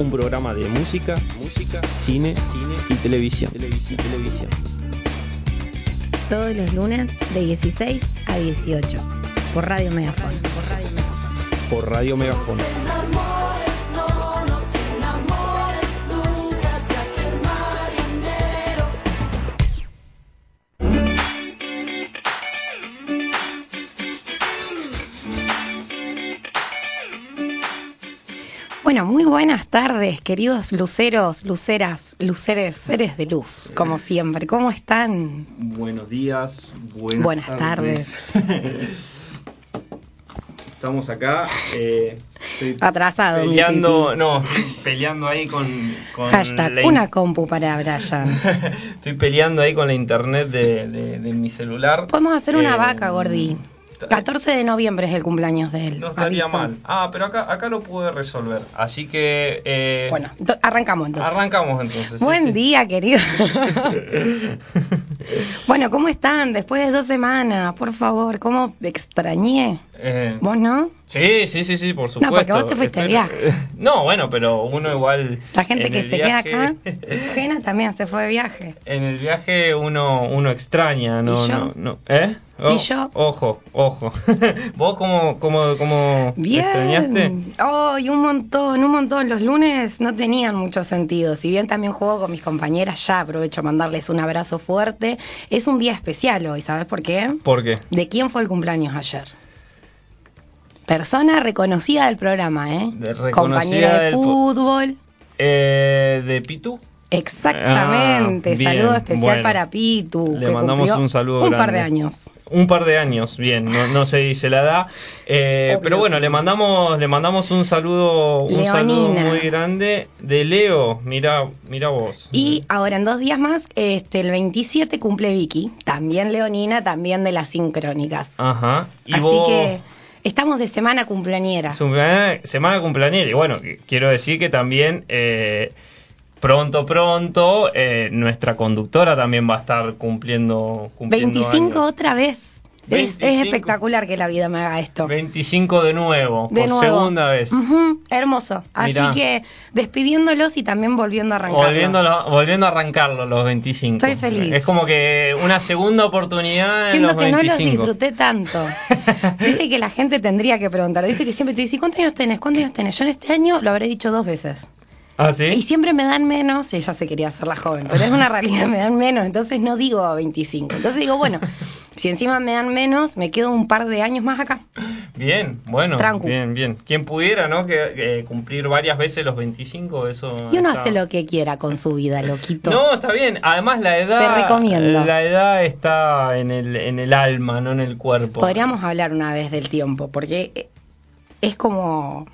un programa de música, música, cine, cine y televisión. televisión, televisión. Todos los lunes de 16 a 18 por Radio Megafon. Por Radio Megafon. Por Radio Megafon. Bueno, muy buenas tardes, queridos luceros, luceras, luceres, seres de luz, como siempre. ¿Cómo están? Buenos días, buenas, Buenas tardes. Estamos acá. Eh, Atrasado. Peleando, no, peleando ahí con. con Hashtag, la una compu para Brian. Estoy peleando ahí con la internet de, de- de mi celular. Podemos hacer una Eh, vaca, Gordi. 14 de noviembre es el cumpleaños de él. No estaría aviso. mal. Ah, pero acá, acá lo pude resolver. Así que. eh, Bueno, arrancamos entonces. Arrancamos entonces. Buen sí. día, querido. bueno, ¿cómo están? Después de dos semanas, por favor, ¿cómo extrañé? Eh, ¿Vos no? Sí, sí, sí, sí, por supuesto. porque vos te fuiste de Espero- No, bueno, pero uno igual. La gente en que se viaje- queda acá, Gena también se fue de viaje. En el viaje uno, uno extraña, ¿no? ¿Y yo? no, no. ¿Eh? ¿Y yo? Ojo, ojo. ¿Vos cómo, cómo, cómo extrañaste? Oh, y un montón, un montón. Los lunes no tenían mucho sentido. Si bien también juego con mis compañeras, ya aprovecho a mandarles un abrazo fuerte. Es un día especial hoy, ¿sabes por qué? ¿Por qué? ¿De quién fue el cumpleaños ayer? Persona reconocida del programa, ¿eh? De- Compañera de fútbol. Eh, ¿De Pitu? Exactamente. Ah, Saludo especial bueno. para Pitu. Le que mandamos un saludo Un par de años. Un par de años, bien, no, no se dice la edad, eh, pero bueno, le mandamos, le mandamos un saludo, un saludo muy grande de Leo, mira, mira vos. Y ahora en dos días más, este, el 27 cumple Vicky, también Leonina, también de las sincrónicas. Ajá. Y Así vos, que estamos de semana cumpleañera. Semana, semana cumpleañera. Y bueno, quiero decir que también eh, pronto, pronto, eh, nuestra conductora también va a estar cumpliendo, cumpliendo 25 años. otra vez. Es, es 25. espectacular que la vida me haga esto. 25 de nuevo, De por nuevo. segunda vez. Hermoso. Así que despidiéndolos y también volviendo a arrancar. Volviendo, a- volviendo a arrancarlo los 25. Estoy feliz. Es como que una segunda oportunidad en Siento los que no 25. los disfruté tanto. Viste que la gente tendría que preguntar. Viste que siempre te dice, ¿cuántos años tenés? ¿Cuántos años tenés? Yo en este año lo habré dicho dos veces. ¿Ah, sí? Y siempre me dan menos, ella se quería hacer la joven, pero es una realidad, me dan menos, entonces no digo 25. Entonces digo, bueno, si encima me dan menos, me quedo un par de años más acá. Bien, bueno, Trancu. bien, bien. Quien pudiera, ¿no? Que, que cumplir varias veces los 25, eso. Y uno está- hace lo que quiera con su vida, loquito. No, está bien. Además, la edad. Te recomiendo. La edad está en el, en el alma, no en el cuerpo. Podríamos hablar una vez del tiempo, porque es como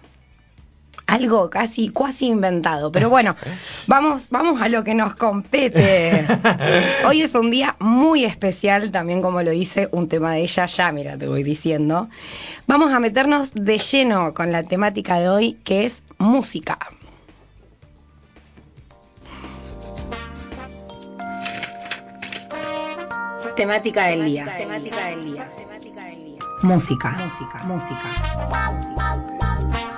algo casi, casi inventado. Pero bueno, vamos, vamos a lo que nos compete. Hoy es un día muy especial, también como lo dice un tema de ella, ya mira, te voy diciendo. Vamos a meternos de lleno con la temática de hoy, que es música. Temática del día. Temática del día. Música. Música. Música.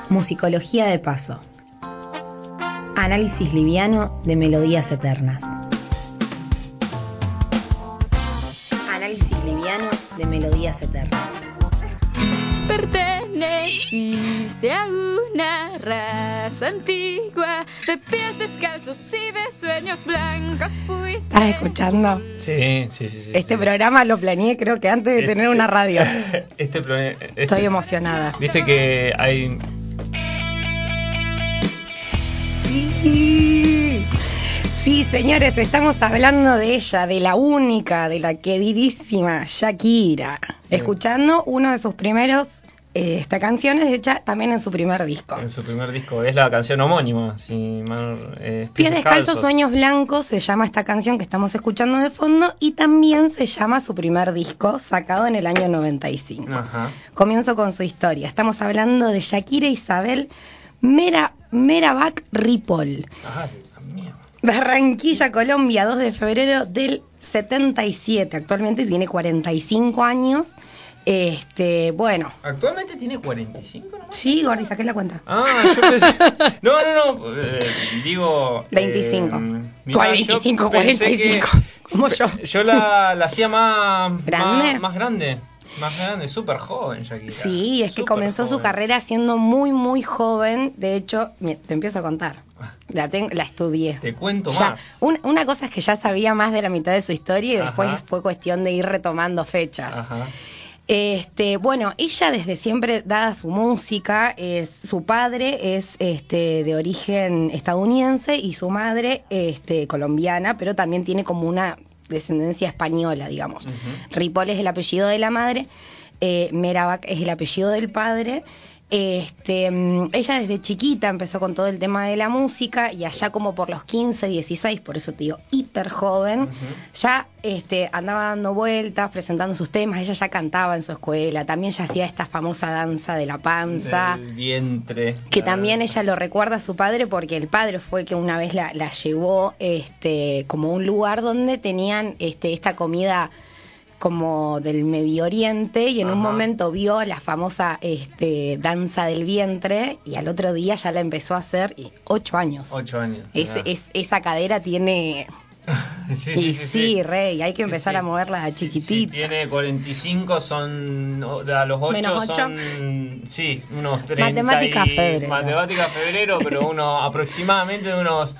Musicología de paso. Análisis liviano de melodías eternas. Análisis liviano de melodías eternas. Perteneciste a una raza antigua de pies descalzos y de sueños blancos fuiste. ¿Estás escuchando? Sí, sí, sí. sí, Este sí. programa lo planeé creo que antes de Este- tener una radio. Este, este- Estoy emocionada. Viste que hay. Sí. Sí, señores, estamos hablando de ella, de la única, de la queridísima Shakira. Escuchando uno de sus primeros, eh, esta canción es hecha también en su primer disco. En su primer disco, es la canción homónima. Si mal, eh, Pies descalzos, sueños blancos se llama esta canción que estamos escuchando de fondo y también se llama su primer disco, sacado en el año 95. Ajá. Comienzo con su historia. Estamos hablando de Shakira Isabel Mera, Merabak Ripoll. Barranquilla, Colombia, 2 de febrero del 77. Actualmente tiene 45 años Este, bueno. Actualmente tiene 45, ¿no? Sí, Gordi, saqué la cuenta. Ah, yo pensé. No, no, no. eh, digo. 25. eh, mirá, a yo 25, pensé 45. que- Como yo. Yo la, la hacía más. ¿Grande? Más, más grande. Más grande, súper joven, Shakira. Sí, es que comenzó su carrera siendo muy, muy joven. De hecho, te empiezo a contar. La, tengo, la estudié. Te cuento Ya, más. un- una cosa es que ya sabía más de la mitad de su historia y después fue cuestión de ir retomando fechas. Ajá. Este, bueno, ella desde siempre, dada su música, es, su padre es este, de origen estadounidense y su madre este, colombiana, pero también tiene como una descendencia española, digamos. Ujú. Ripoll es el apellido de la madre, eh, Merabak es el apellido del padre. Este, mm, ella desde chiquita empezó con todo el tema de la música y allá como por los 15, 16, por eso te digo, hiper joven, ya este, andaba dando vueltas, presentando sus temas, ella ya cantaba en su escuela, también ya hacía esta famosa danza de la panza. Del vientre. Que también danza. ella lo recuerda a su padre porque el padre fue que una vez la, la llevó este, como un lugar donde tenían este, esta comida como del Medio Oriente y en un momento vio la famosa este, danza del vientre y al otro día ya la empezó a hacer y ocho años. Ocho años. Es- es- esa cadera tiene... sí, y sí, rey, hay que empezar a moverla a Sí, sí, chiquitita. tiene 45, son. A los 8 Menos ocho. son. Sí, unos 30. Matemática y- febrero. Matemática febrero, pero uno aproximadamente unos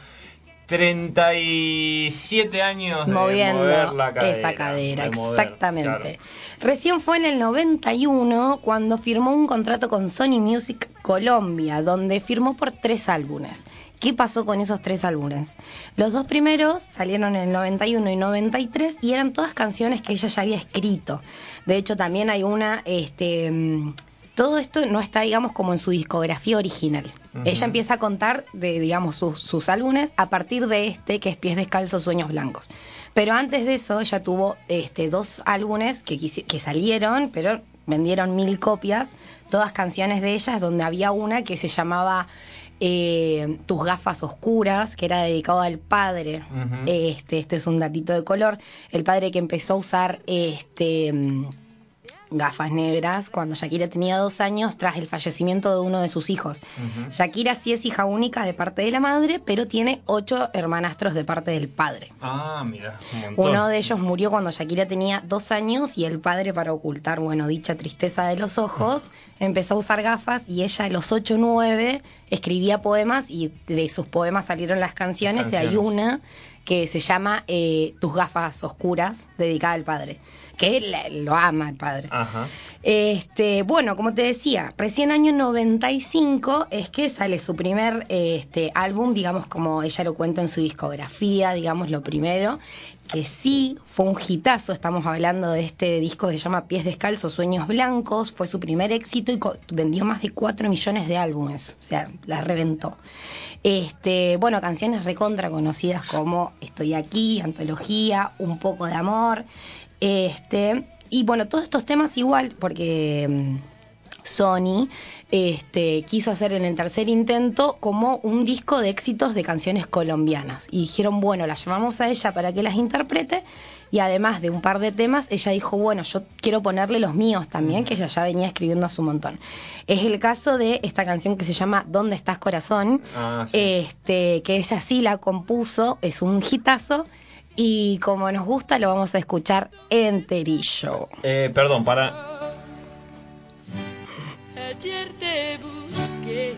37 años de moviendo mover la cadera. esa cadera, mover, exactamente. claro. Recién fue en el 91 cuando firmó un contrato con Sony Music Colombia, donde firmó por tres álbumes. ¿Qué pasó con esos tres álbumes? Los dos primeros salieron en el 91 y 93 y eran todas canciones que ella ya había escrito. De hecho, también hay una, este, mm, todo esto no está, digamos, como en su discografía original. Ella empieza a contar de, digamos, sus, sus álbumes a partir de este, que es Pies Descalzos, Sueños Blancos. Pero antes de eso, ella tuvo este, dos álbumes que, que salieron, pero vendieron mil copias, todas canciones de ellas, donde había una que se llamaba eh, Tus gafas oscuras, que era dedicado al padre. Este, este es un datito de color. El padre que empezó a usar este gafas negras cuando Shakira tenía dos años tras el fallecimiento de uno de sus hijos. Shakira sí es hija única de parte de la madre, pero tiene ocho hermanastros de parte del padre. Ah, mira, un montón. Uno de ellos murió cuando Shakira tenía dos años y el padre, para ocultar, bueno, dicha tristeza de los ojos, empezó a usar gafas y ella a los 8 o 9 escribía poemas y de sus poemas salieron las canciones, y hay una que se llama eh, Tus gafas oscuras, dedicada al padre, que él lo ama el padre. Ajá. Este, bueno, como te decía, recién año 95 es que sale su primer este, álbum, digamos como ella lo cuenta en su discografía, digamos lo primero, que sí fue un hitazo, estamos hablando de este disco que se llama Pies Descalzos, Sueños Blancos, fue su primer éxito y vendió más de 4 millones de álbumes, o sea, la reventó. Este, bueno, canciones recontra conocidas como Estoy aquí, Antología, Un poco de amor, este, y bueno, todos estos temas igual, porque mm, Sony este, quiso hacer en el tercer intento como un disco de éxitos de canciones colombianas. Y dijeron, bueno, la llamamos a ella para que las interprete. Y además de un par de temas, ella dijo, bueno, yo quiero ponerle los míos también, que ella ya venía escribiendo hace un montón. Es el caso de esta canción que se llama ¿Dónde estás corazón? Ah, sí. este, que ella sí la compuso, es un hitazo. Y como nos gusta, lo vamos a escuchar enterillo. Eh, perdón, para. Ayer te busqué.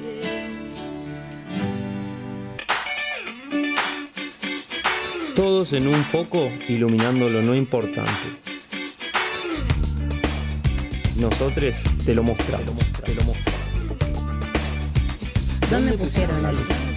Todos en un foco iluminando lo no importante. Nosotros te lo mostramos. Te lo mostramos. ¿Dónde pusieron la luz?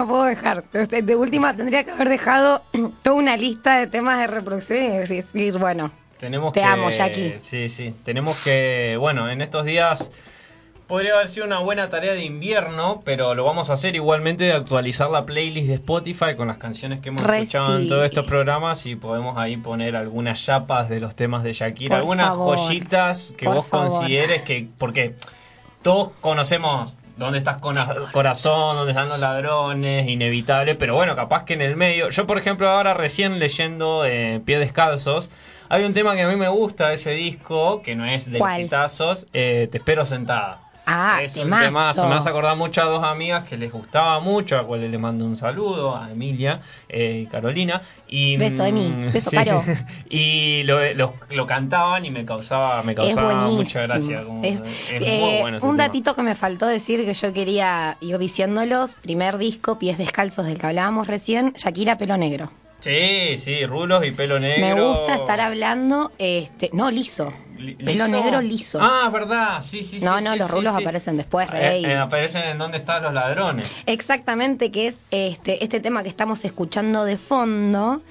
No puedo dejar. De última, tendría que haber dejado toda una lista de temas de reproducción y decir, bueno, Tenemos Te que, amo, Jackie. Sí, sí. Tenemos que, bueno, en estos días podría haber sido una buena tarea de invierno, pero lo vamos a hacer igualmente de actualizar la playlist de Spotify con las canciones que hemos escuchado en todos estos programas y podemos ahí poner algunas chapas de los temas de Shakira, Por algunas favor. joyitas que Por vos favor. consideres que porque todos conocemos dónde estás Cona- corazón, dónde están los ladrones, inevitable, pero bueno, capaz que en el medio. Yo, por ejemplo, ahora recién leyendo eh, Pies Descalzos, hay un tema que a mí me gusta de ese disco, que no es de los ¿Cuál? eh, Te espero sentada. Ah, es un temazo. Me hace acordar mucho a dos amigas que les gustaba mucho, a cuales le mando un saludo, a Emilia eh, y Carolina. Y, Beso, Emi. mm, Beso, Caro. Y lo, lo, lo cantaban y me causaba, me causaba mucha gracia. buenísimo. como- Es- es eh, muy bueno ese un tema. datito que me faltó decir que yo quería ir diciéndolos. Primer disco, Pies Descalzos del que hablábamos recién, Shakira Pelo Negro. Sí, sí, rulos y pelo negro. Me gusta estar hablando, este, no liso, Li- pelo negro liso. Ah, verdad, sí, sí, sí. No, sí, no, sí, los rulos sí. aparecen después, Eh, rey. eh, aparecen en dónde están los ladrones. Exactamente, que es este, este tema que estamos escuchando de fondo.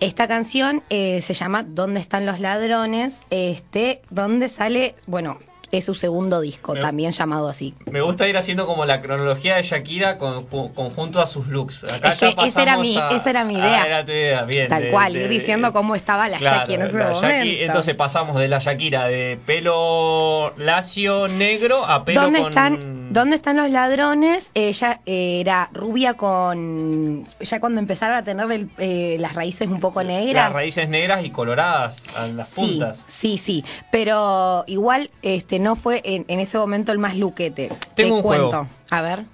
Esta canción eh, se llama ¿Dónde están los ladrones? Este, donde sale, bueno, es su segundo disco, Me- también llamado así. Me gusta ir haciendo como la cronología de Shakira con, ju- conjunto a sus looks. Acá Es que ya esa era mi- a- esa era mi Ah, idea. era tu idea, bien. Tal de- cual, de- ir diciendo cómo estaba la Claro, Jackie en ese momento. Entonces pasamos de la Shakira de pelo lacio negro a pelo ¿Dónde con... están, ¿Dónde están los ladrones? Ella era rubia con. Ya cuando empezaron a tener el- eh, las raíces un poco negras. Las raíces negras y coloradas a las Sí, puntas. sí, sí. Pero igual este no fue en, en ese momento el más luquete. Tengo Te un juego. cuento. A ver.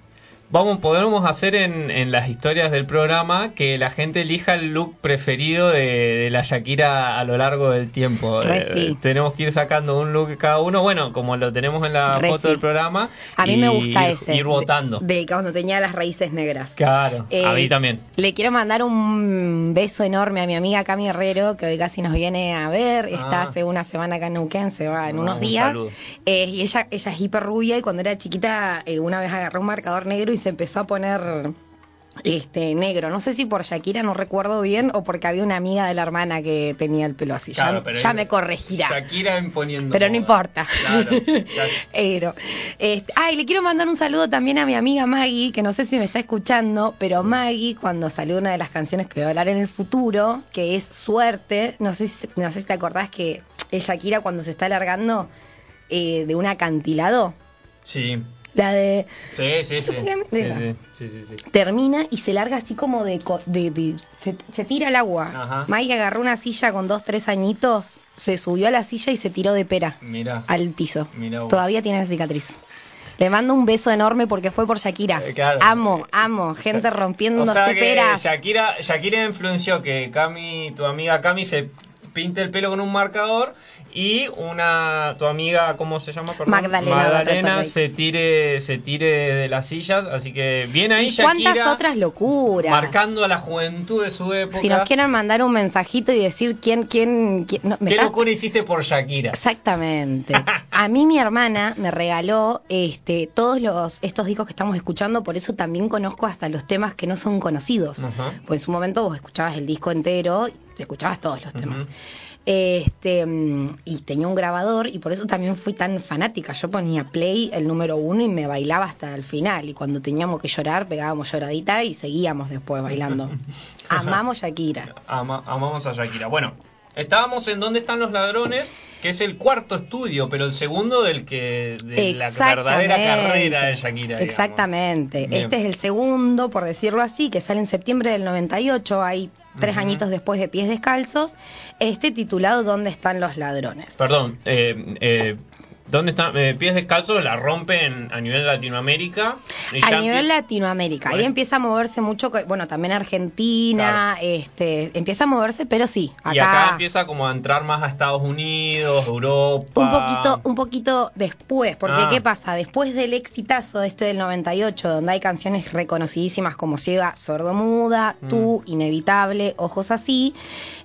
Vamos, podemos hacer en, en las historias del programa que la gente elija el look preferido de, de la Shakira a lo largo del tiempo. Eh, sí. tenemos que ir sacando un look cada uno, bueno, como lo tenemos en la Re foto sí. del programa. A mí y me gusta ese. Ir votando. De, de cuando tenía las raíces negras. Claro, a Eh, mí también. Le quiero mandar un beso enorme a mi amiga Cami Herrero, que hoy casi nos viene a ver. Está Ah. hace una semana acá en Neuquén, se va en Ah, unos un días. Eh, y ella, ella es hiper rubia y cuando era chiquita, eh, una vez agarró un marcador negro y se empezó a poner este negro. No sé si por Shakira, no recuerdo bien, o porque había una amiga de la hermana que tenía el pelo así. Ya- Claro, ya, pero- me corregirá. Shakira imponiendo. Pero no importa. Claro, claro. Pero, este, ay, le quiero mandar un saludo también a mi amiga Maggie, que no sé si me está escuchando, pero Maggie, cuando salió una de las canciones que voy a hablar en el futuro, que es Suerte, no sé si, no sé si te acordás que es Shakira cuando se está alargando eh, de un acantilado, Sí, la de sí, sí. Sí, sí, sí, sí, sí, sí. termina y se larga así como de, de, de- se, se tira al agua. Ajá. Maggie agarró una silla con dos, tres añitos, se subió a la silla y se tiró de pera Mira. al piso. Mira vos. Todavía tiene la cicatriz. Le mando un beso enorme porque fue por Shakira. Eh, claro. Amo, amo. Gente rompiéndose O sea que peras. Shakira, Shakira influenció que Cami, tu amiga Cami se pinte el pelo con un marcador y una tu amiga ¿cómo se llama? Perdón? Magdalena Magdalena se tire se tire de las sillas, así que viene ahí ¿Y cuántas Shakira otras locuras? marcando a la juventud de su época. Si nos quieren mandar un mensajito y decir quién, quién, quién- no, me ¿Qué locura hiciste por Shakira? Exactamente. A mí mi hermana me regaló este todos los estos discos que estamos escuchando, por eso también conozco hasta los temas que no son conocidos. Ajá. Pues en su momento vos escuchabas el disco entero y escuchabas todos los temas. Ujú. Este mm, y tenía un grabador y por eso también fui tan fanática. Yo ponía play el número uno y me bailaba hasta el final. Y cuando teníamos que llorar, pegábamos lloradita y seguíamos después bailando. Amamos Shakira. Ama- amamos a Shakira. Bueno, estábamos en ¿Dónde están los ladrones? Que es el cuarto estudio, pero el segundo del que de la verdadera carrera de Shakira. digamos. Exactamente. Bien. Este es el segundo, por decirlo así, que sale en septiembre del 98. Hay tres Ujú. añitos después de Pies Descalzos. Este titulado ¿Dónde están los ladrones? Perdón, eh, eh, ¿dónde están? Eh, pies descalzos la rompen a nivel Latinoamérica. y A nivel Latinoamérica, ahí empieza a moverse mucho, bueno, también Argentina, este, empieza a moverse, pero sí, acá, Y acá empieza como a entrar más a Estados Unidos, Europa. un poquito, un poquito después, porque Ah. ¿qué pasa? Después del exitazo este del 98, donde hay canciones reconocidísimas como Ciega, Sordomuda, Mm. Tú, Inevitable, Ojos Así,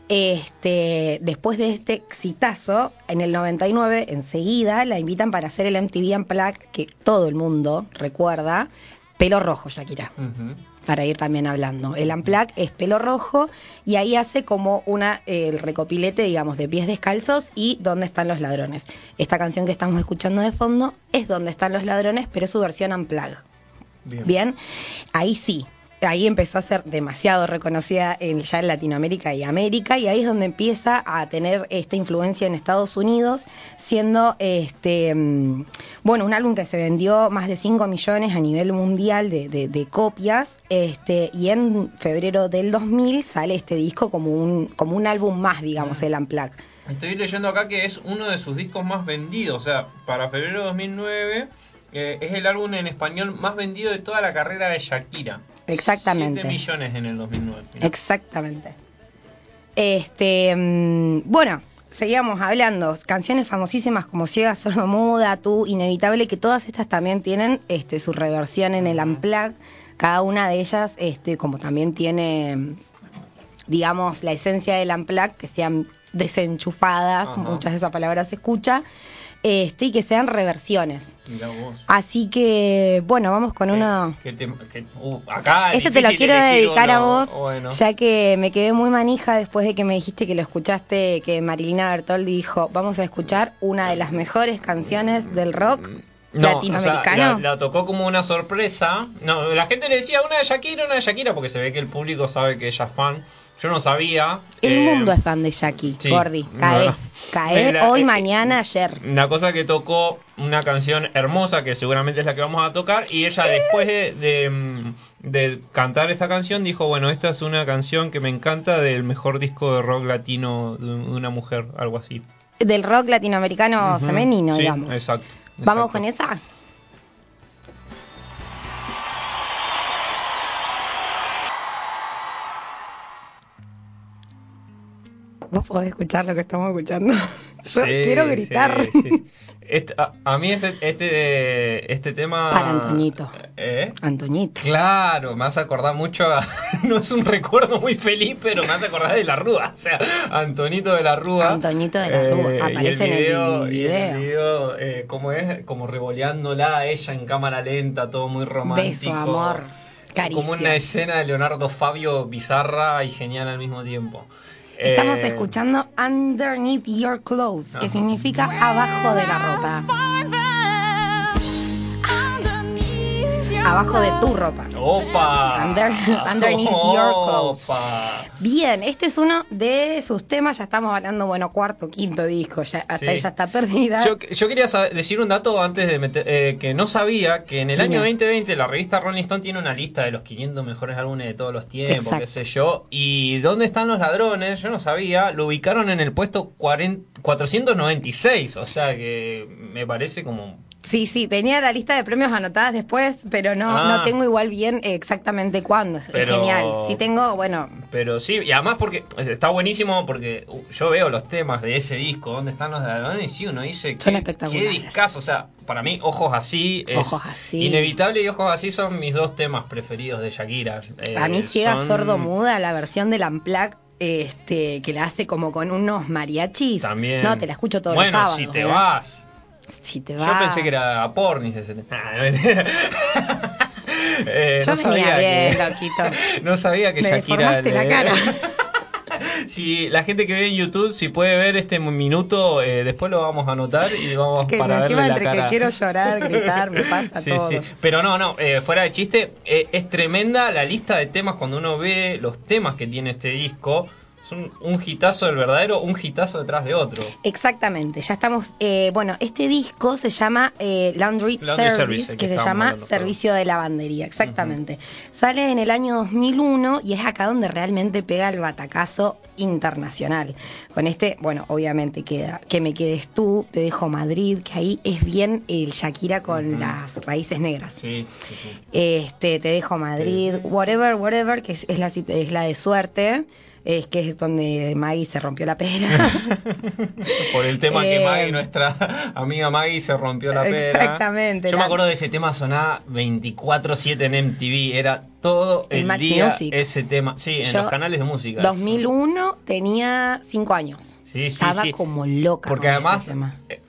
este, después de este exitazo, en el 99, enseguida la invitan para hacer el MTV Unplugged, que todo el mundo recuerda, pelo rojo, Shakira. Para ir también hablando. El Amplac es pelo rojo y ahí hace como una el recopilete, digamos, de pies descalzos y dónde están los ladrones. Esta canción que estamos escuchando de fondo es dónde están los ladrones, pero es su versión. Bien. Bien, ahí sí, ahí empezó a ser demasiado reconocida en, ya en Latinoamérica y América, y ahí es donde empieza a tener esta influencia en Estados Unidos, siendo este mm, bueno, un álbum que se vendió más de 5 millones a nivel mundial de, de- de copias, este, y en febrero del 2000 sale este disco como un, como un álbum más, digamos, el Unplugged. Estoy leyendo acá que es uno de sus discos más vendidos. O sea, para febrero de 2009 eh, es el álbum en español más vendido de toda la carrera de Shakira. Exactamente. 7 millones en el 2009. Mirá. Exactamente. Este, mm, bueno, seguíamos hablando, canciones famosísimas como Ciega, Sordo Muda, Tú, Inevitable, que todas estas también tienen este, su reversión en el Unplugged. Cada una de ellas, este, como también tiene, digamos, la esencia del Unplugged, que sean desenchufadas, Ajá. muchas de esas palabras se escucha, este, y que sean reversiones. Mirá vos. Así que, bueno, vamos con uno... ¿Qué te- uh, acá Este te lo quiero dedicar a vos, Bueno. ya que me quedé muy manija después de que me dijiste que lo escuchaste, que Marilina Bertoldi dijo, vamos a escuchar una de las mejores canciones del rock No, latinoamericano. o sea, la, la tocó como una sorpresa. No, la gente le decía una de Shakira, una de Shakira, porque se ve que el público sabe que ella es fan. Yo no sabía. El eh, mundo es fan de Jackie, sí, Gordi, no, cae, no. cae La- hoy, eh, mañana, ayer. Una cosa que tocó una canción hermosa que seguramente es la que vamos a tocar y ella después de, de, mm, de cantar esa canción dijo, bueno, esta es una canción que me encanta del mejor disco de rock latino de una mujer, algo así. Del rock latinoamericano femenino, sí, digamos. Exacto. ¿Vamos con esa? Vos podés escuchar lo que estamos escuchando. Yo Sí, quiero gritar. sí, sí. Este- a, a mí ese, este, este tema... Para Antoñito. ¿Eh? Antoñito. Claro, me hace acordar mucho a... No es un recuerdo muy feliz, pero me hace acordar de la Rúa. O sea, Antonito de la Rúa. Antoñito de la Rúa, y aparece en el y video. el video, eh, como es, como revoleándola a ella en cámara lenta, todo muy romántico. Beso, amor, caricias. Como una escena de Leonardo Fabio bizarra y genial al mismo tiempo. Estamos Eh, escuchando Underneath Your Clothes, que significa abajo de la ropa. Abajo de tu ropa. ¡Opa! Under- underneath your clothes. ¡Opa! Bien, este es uno de sus temas, ya estamos hablando, bueno, cuarto, quinto disco, ya, hasta Sí. ella está perdida. Yo, yo quería saber- decir un dato antes de meter, eh, que no sabía que en el Dime. año 2020 la revista Rolling Stone tiene una lista de los 500 mejores álbumes de todos los tiempos, Exacto. qué sé yo. Y ¿dónde están los ladrones? Yo no sabía. Lo ubicaron en el puesto 40 496, o sea que me parece como... Sí, sí, tenía la lista de premios anotadas después, pero no, Ah. no tengo igual bien exactamente cuándo. Es Pero- genial. Sí tengo, bueno, Pero sí, y además porque está buenísimo porque uh, yo veo los temas de ese disco, ¿dónde están los ladrones? Y uno dice Son que espectaculares. qué discazo, o sea, para mí Ojos Así es Ojos Así. Inevitable y Ojos Así son mis dos temas preferidos de Shakira. Eh, a mí llega son- sordo muda la versión del Amplac. Este, que la hace como con unos mariachis. También. No, te la escucho todos bueno, los sábados. si te ¿eh? vas. Si te vas. Yo pensé que era a Pornis ese. Nah, no. Eh, Yo no venía sabía bien, que, loquito. No sabía que Me Shakira. deformaste la cara. si la gente que ve en YouTube, si puede ver este minuto, eh, después lo vamos a anotar y vamos que para encima verle la entre cara. que quiero llorar, gritar, me pasa Sí, todo. sí. Pero no, no, eh, fuera de chiste, eh, es tremenda la lista de temas cuando uno ve los temas que tiene este disco. Es un, un hitazo del verdadero, un hitazo detrás de otro. Exactamente, ya estamos. eh, bueno, este disco se llama eh, Laundry, Laundry Service, que que se llama hablando. Servicio de Lavandería, exactamente. Sale en el año 2001 y es acá donde realmente pega el batacazo internacional. Con este, bueno, obviamente queda Que me quedes tú, Te dejo Madrid, que ahí es bien el Shakira con las raíces negras. Sí, sí, sí. Este, te dejo Madrid, whatever, whatever, que es, es la, es la de suerte, es que es donde Maggie se rompió la pera. Por el tema que Eh, Maggie, nuestra amiga Maggie, se rompió la pera. Exactamente, Yo la- me acuerdo de ese tema sonaba 24-7 en MTV. Era todo El el, día Music. ese tema. Sí, en Yo, los canales de música. 2001 tenía 5 años. Sí, sí, Estaba sí. como loca. Porque además, este tema. eh,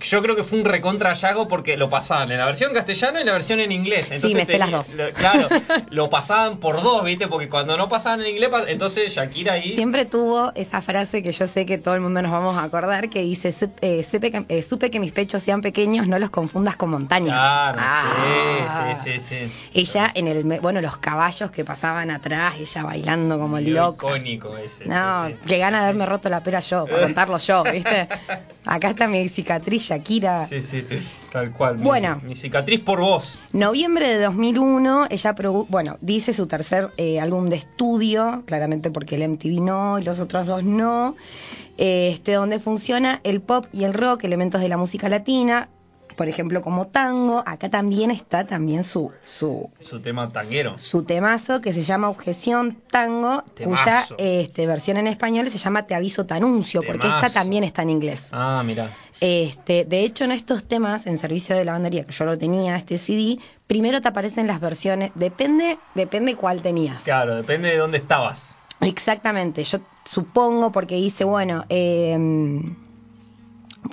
yo creo que fue un recontra hallazgo porque lo pasaban en la versión castellano y la versión en inglés. Entonces me sé las dos. lo- claro, lo pasaban por dos, ¿viste? Porque cuando no pasaban en inglés, entonces Shakira ahí. Siempre tuvo esa frase que yo sé que todo el mundo nos vamos a acordar, que dice, "Sup- eh, supe, que, eh, supe que mis pechos sean pequeños, no los confundas con montañas. Claro, Ah. sí, sí, sí, sí. Ella en el, bueno, los caballos que pasaban atrás, ella bailando como Video loca. icónico ese. No, sí, sí. qué gana de haberme roto la pera yo, para contarlo yo, ¿viste? Acá está mi cicatriz, Shakira. Sí, sí, tal cual. Bueno. Mi, cicatriz por vos. Noviembre de 2001, ella bueno, dice su tercer eh, álbum de estudio, claramente porque el MTV no y los otros dos no, este, donde funciona el pop y el rock, elementos de la música latina, por ejemplo como tango, acá también está también su, su, Su tema tanguero. su temazo que se llama Objeción Tango, cuya este, versión en español se llama Te aviso Tanuncio, porque esta también está en inglés. Ah, mira. Este, de hecho, en estos temas, en servicio de lavandería, que yo lo tenía, este CD, primero te aparecen las versiones, depende, depende cuál tenías. Claro, depende de dónde estabas. Exactamente, yo supongo porque dice, bueno, eh,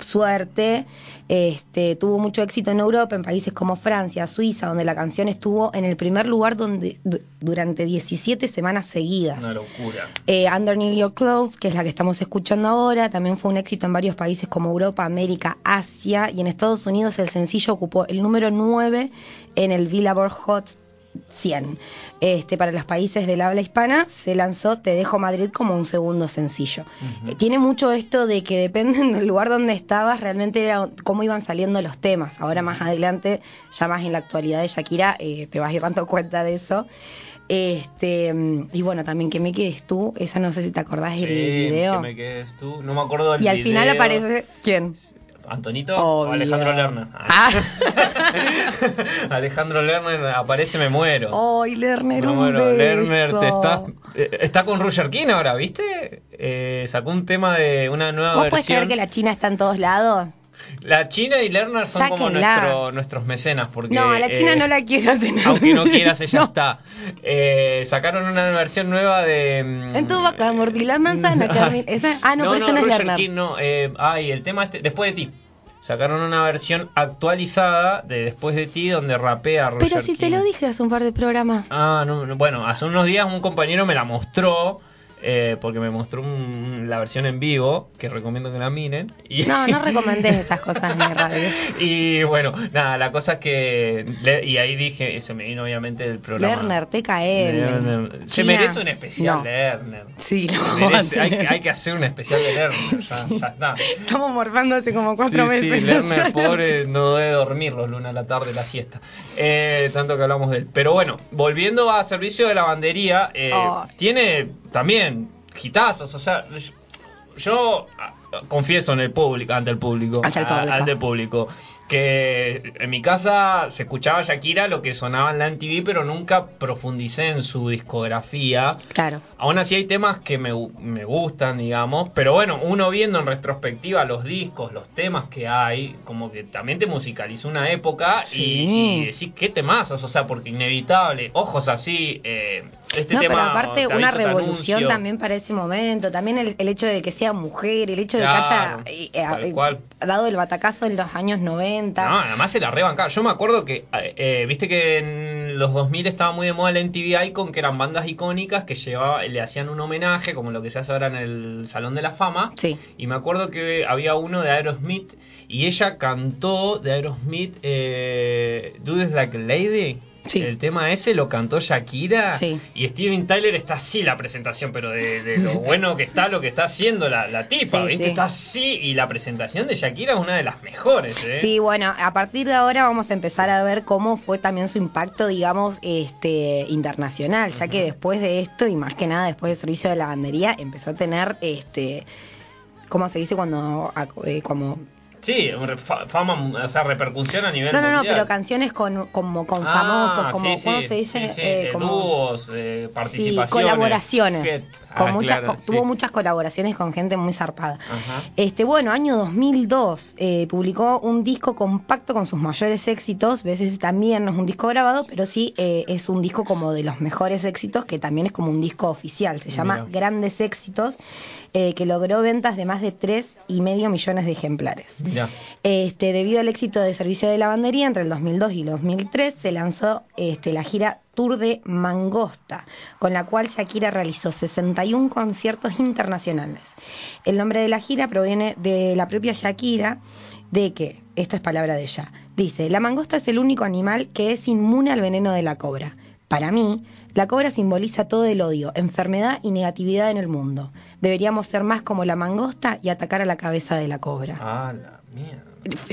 suerte, este, tuvo mucho éxito en Europa, en países como Francia, Suiza, donde la canción estuvo en el primer lugar donde, du- durante 17 semanas seguidas. Una locura. Eh, Underneath Your Clothes, que es la que estamos escuchando ahora, también fue un éxito en varios países como Europa, América, Asia y en Estados Unidos el sencillo ocupó el número 9 en el Billboard Hot 100. Este, para los países del habla hispana se lanzó Te dejo Madrid como un segundo sencillo. Eh, tiene mucho esto de que dependen del lugar donde estabas, realmente era cómo iban saliendo los temas. Ahora más adelante, ya más en la actualidad de Shakira, eh, te vas a ir dando cuenta de eso. Este, y bueno, también que me quedes tú, esa no sé si te acordás del Sí, video. que me quedes tú. No me acuerdo del Y al final aparece ¿quién? ¿Antonito o. Alejandro Lerner? Ah. Alejandro Lerner aparece, me muero. Ay, Lerner, Me un muero. beso. Lerner te está, eh, está con Roger King ahora, ¿viste? Eh, sacó un tema de una nueva ¿Vos podés versión. creer que la China está en todos lados? La China y Lerner son como nuestro- nuestros mecenas. Porque, no, a la China eh, no la quiero tener. Aunque no quieras, ella No. está. Eh, sacaron una versión nueva de. mm, En tu boca mordí la manzana, Carmen. Esa- ah, no, pero esa no es Lerner. King, no. Eh, ay, el tema este, después de ti. Sacaron una versión actualizada de Después de ti donde rapea Roger Pero si te lo dije hace un par de programas. Ah, no, no, bueno, hace unos días un compañero me la mostró. Eh, porque me mostró un- la versión en vivo, que recomiendo que la miren. Y, No, no recomendés esas cosas en mi radio. y bueno, nada, la cosa es que. le- y ahí dije, se me vino obviamente el programa. Lerner, TKM. Lerner. Se merece un especial no. Lerner. Sí, no. merece- hay, hay que hacer un especial de Lerner, ya, ya está. Estamos morfando hace como cuatro sí, meses. Sí, Lerner, pobre, no debe dormir los lunes a la tarde, la siesta. Eh, tanto que hablamos de él. Pero bueno, volviendo a servicio de lavandería, eh, Oh. tiene también hitazos. O sea, yo, confieso en el público, ante el público, Ante el a- público. ante el público, que en mi casa se escuchaba Shakira lo que sonaba en la MTV, pero nunca profundicé en su discografía. Claro. Aún así hay temas que me, me gustan, digamos, pero bueno, uno viendo en retrospectiva los discos, los temas que hay, como que también te musicalizó una época Sí. y, y decís qué temazos, o sea, porque inevitable, ojos así, eh, este no, tema... pero aparte Te una revolución anuncio. también para ese momento, también el, el hecho de que sea mujer, el hecho Claro, de que haya eh, eh, eh, dado el batacazo en los años 90. No, además se la rebancaba. Yo me acuerdo que, eh, eh, viste que en los 2000 estaba muy de moda la MTV Icon, que eran bandas icónicas que llevaba, le hacían un homenaje, como lo que se hace ahora en el Salón de la Fama. Sí. Y me acuerdo que había uno de Aerosmith y ella cantó de Aerosmith eh, This Like a Lady. Sí. El tema ese lo cantó Shakira Sí. y Steven Tyler está así la presentación, pero de, de lo bueno que está lo que está haciendo la, la tipa, Sí, ¿viste? Está así y la presentación de Shakira es una de las mejores, ¿eh? Sí, bueno, a partir de ahora vamos a empezar a ver cómo fue también su impacto, digamos, este internacional, ya que después de esto y más que nada después del servicio de lavandería empezó a tener este ¿cómo se dice cuando eh, como Sí, fama, o sea, repercusión a nivel No, no, no, pero canciones con como con Ah, famosos, como sí, ¿cómo sí, se dice? sí, sí, Eh, como dúos, eh, Sí, participaciones. colaboraciones. Con Ah, muchas, claro. Tuvo muchas colaboraciones con gente muy zarpada. Ajá. Este, bueno, año 2002, eh, publicó un disco compacto con sus mayores éxitos. Veces también no es un disco grabado, pero sí eh, es un disco como de los mejores éxitos, que también es como un disco oficial. Se llama Mira. Grandes Éxitos, eh, que logró ventas de más de tres y medio millones de ejemplares. Mirá. Este, debido al éxito de servicio de lavandería entre el 2002 y el 2003 se lanzó este, la gira Tour de Mangosta, con la cual Shakira realizó 61 conciertos internacionales. El nombre de la gira proviene de la propia Shakira, de que, esto es palabra de ella, dice, la mangosta es el único animal que es inmune al veneno de la cobra. Para mí, la cobra simboliza todo el odio, enfermedad y negatividad en el mundo. Deberíamos ser más como la mangosta y atacar a la cabeza de la cobra. Ah, la mierda.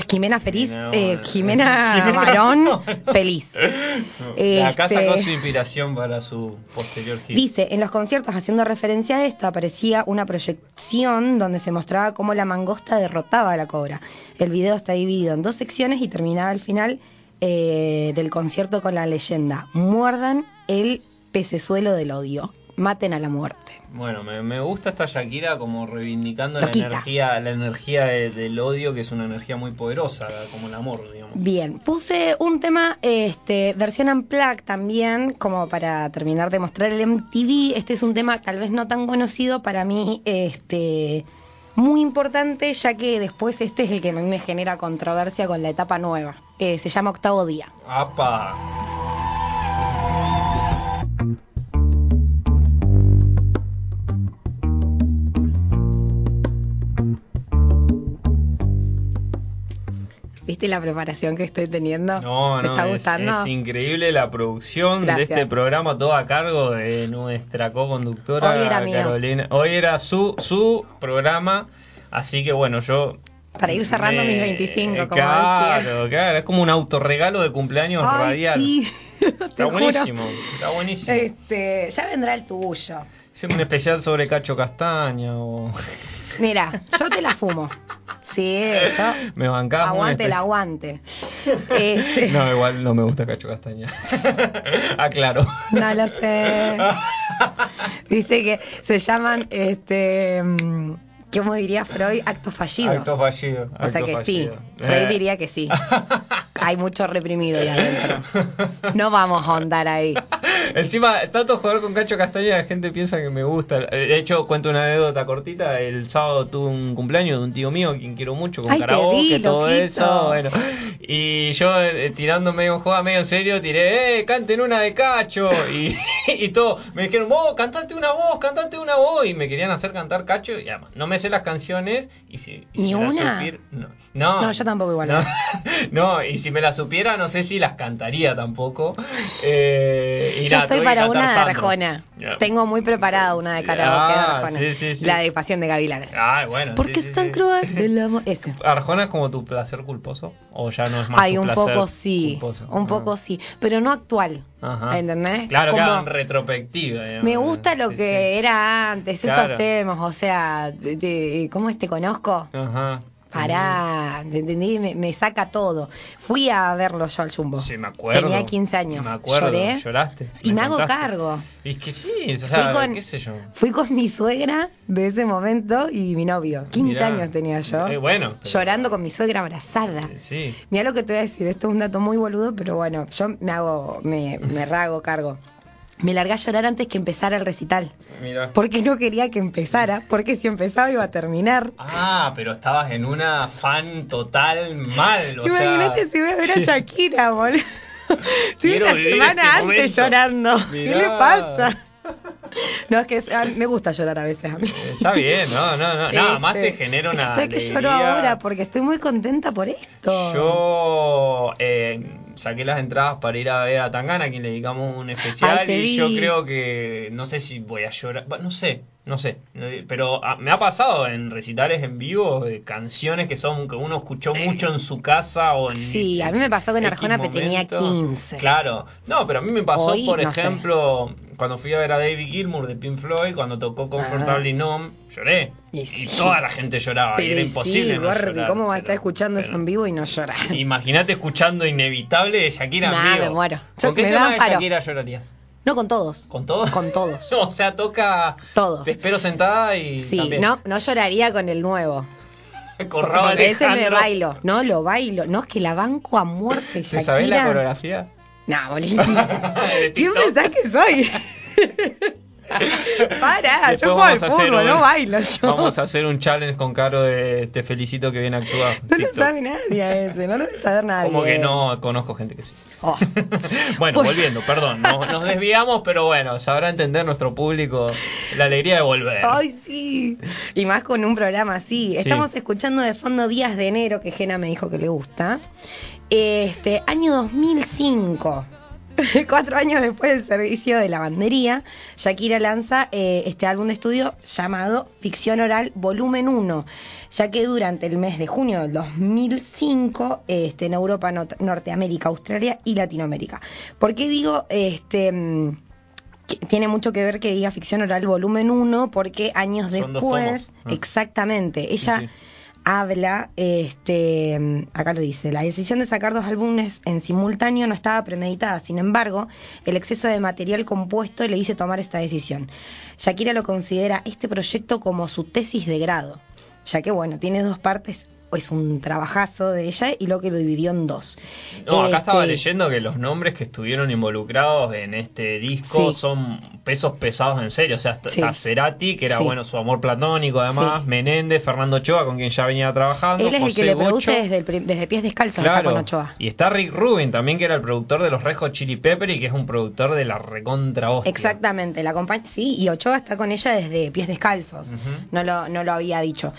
Jimena feliz, No, eh. Jimena no. feliz. Acá Este- sacó su inspiración para su posterior hit. Dice, en los conciertos haciendo referencia a esto aparecía una proyección donde se mostraba cómo la mangosta derrotaba a la cobra. El video está dividido en dos secciones y terminaba al final eh, del concierto con la leyenda, muerdan el pecesuelo del odio, maten a la muerte. Bueno, me, me gusta esta Shakira como reivindicando la energía, la energía de- del odio, que es una energía muy poderosa, como el amor, digamos. Bien, puse un tema, este, versión unplugged también, como para terminar de mostrar el MTV. Este es un tema tal vez no tan conocido para mí, este, muy importante, ya que después este es el que a mí me genera controversia con la etapa nueva. Eh, se llama Octavo Día. ¡Apa! ¿Viste la preparación que estoy teniendo? No, ¿Te no, está es, gustando? es increíble la producción Gracias. de este programa, todo a cargo de nuestra co-conductora mío. Carolina. Hoy era su, su programa, así que bueno, yo... Para ir cerrando mis 25, como claro, decía. claro, es como un autorregalo de cumpleaños Ay, radial. sí. Está juro. buenísimo, está buenísimo. Este, ya vendrá el tuyo. Hacemos un especial sobre Cacho Castaña o... Mira, yo te la fumo. Sí, yo. Me bancás Aguante el aguante. Este, No, igual no me gusta Cacho Castaña. Aclaro. no lo sé. Dice que se llaman, este, mm, ¿cómo diría Freud? Actos fallidos. Acto fallido. O sea que sí. Freud Eh. diría que sí. Hay mucho reprimido ahí adentro. No vamos a ahondar ahí. Encima, tanto jugar con Cacho Castaña, la gente piensa que me gusta. De hecho, cuento una anécdota cortita. El sábado tuve un cumpleaños de un tío mío, quien quiero mucho, con Ay, karaoke, todo loquito. eso. Bueno. Y yo, eh, tirando medio joda, medio en serio, tiré, eh, canten una de Cacho. Y, y todo. Me dijeron, vos, cantate una voz, cantate una voz. Y me querían hacer cantar Cacho. Y además, no me sé las canciones. Y si, y si ¿Ni me las una? supiera- no. no. No, yo tampoco igual. No, no, y si me la supiera, no sé si las cantaría tampoco. Eh, y Yo nada, estoy para una de. Arjona. Tengo muy preparada una de karaoke de Ah, Arjona. sí, sí, sí. La de Pasión de Gavilanes. Ay, bueno. ¿Por qué sí, es tan cruel el amor? Ese. ¿Arjona es como tu placer culposo? ¿O ya no es más Ay, tu un placer poco sí. culposo? Un Ah. poco sí. Pero no actual. Ajá. ¿Entendés? Claro, Como- claro, en retrospectiva. digamos. Me gusta lo que era antes, esos temas, o sea, ¿cómo es te conozco? Ajá. Pará, ¿te entendí? Me, me saca todo. Fui a verlo yo al Jumbo. Sí, me acuerdo. Tenía 15 años. Me acuerdo. Lloré. ¿Lloraste? Y me hago cargo. Y es que sí, o sea, Fui con- qué sé yo. Fui con mi suegra de ese momento y mi novio. 15 Mirá. años tenía yo. Eh, bueno. pero- Llorando con mi suegra abrazada. Sí. Mira lo que te voy a decir, esto es un dato muy boludo, pero bueno, yo me hago, me, me rago cargo. Me largué a llorar antes que empezara el recital. Mira. Porque no quería que empezara, porque si empezaba iba a terminar. Ah, pero estabas en una fan total mal, o Imagínate sea... si voy a ver a Shakira, boludo. Estuve una semana este antes momento. llorando. ¿Qué le pasa? No, es que es- me gusta llorar a veces a mí. Está bien, no, no, no. Nada más te Este, genera una Estoy que lloro ahora porque estoy muy contenta por esto. Yo eh, saqué las entradas para ir a ver a Tangana, a quien le dedicamos un especial, Ay, y vi. yo creo que no sé si voy a llorar, no sé, no sé, eh, pero ah, me ha pasado en recitales en vivo de canciones que son que uno escuchó mucho en su casa o en Sí, a mí me pasó con Arjona, pero tenía momento. 15. Claro, no, pero a mí me pasó, Hoy, por no sé. ejemplo, cuando fui a ver a David Gilmour de Pink Floyd, cuando tocó Comfortably Numb, lloré. Y toda la gente lloraba, y era imposible. sí, no Gordi, llorar, ¿cómo va a estar escuchando eso pero- en vivo y no llorar? Imagínate escuchando Inevitable de Shakira Nah, en vivo. me muero. Yo- ¿Con qué me tema de. Shakira llorarías? No con todos. ¿Con todos? Con todos. o sea, toca... Todos. Te espero sentada y Sí, también. no, no lloraría con el nuevo. Con Raúl Porque ese me Alejandro. bailo. No, lo bailo. No, es que la banco a muerte, ¿Te Shakira. sabés la coreografía? No, boludo. ¿Quién pensás que soy? Para, Después yo juego al fútbol, un- no bailo yo. Vamos a hacer un challenge con Caro de Te felicito que bien actuado. No lo sabe nadie a ese, no lo debe saber nadie. Como que no conozco gente que sí. Oh. bueno, Bueno. volviendo, perdón, no- nos desviamos, pero bueno, sabrá entender nuestro público la alegría de volver. Ay, sí. Y más con un programa así. Estamos escuchando de fondo Días de Enero, que Jena me dijo que le gusta. Este, año 2005. Cuatro años después del servicio de lavandería, Shakira lanza eh, este álbum de estudio llamado Ficción Oral Volumen 1, ya que durante el mes de junio del 2005 este, en Europa, Norteamérica, Australia y Latinoamérica. ¿Por qué digo este, mm, que tiene mucho que ver que diga ficción oral volumen 1 porque años Son después. Ah. exactamente, ella sí. Habla, este, acá lo dice, la decisión de sacar dos álbumes en simultáneo no estaba premeditada, sin embargo, el exceso de material compuesto le hizo tomar esta decisión. Shakira lo considera este proyecto como su tesis de grado, ya que bueno, tiene dos partes, es un trabajazo de ella y lo que lo dividió en dos. No, acá estaba Este, leyendo que los nombres que estuvieron involucrados en este disco Sí. son pesos pesados en serio. O sea, está Sí. Cerati, que era Sí. bueno su amor platónico, además. Menéndez, Fernando Ochoa, con quien ya venía trabajando. Él es el José que le produce desde, el desde Pies Descalzos, está con Ochoa. y está Rick Rubin también, que era el productor de los Red Hot Chili Pepper y que es un productor de la recontra hostia. Exactamente, la acompaña, sí, y Ochoa está con ella desde pies descalzos, no, lo, no lo había dicho.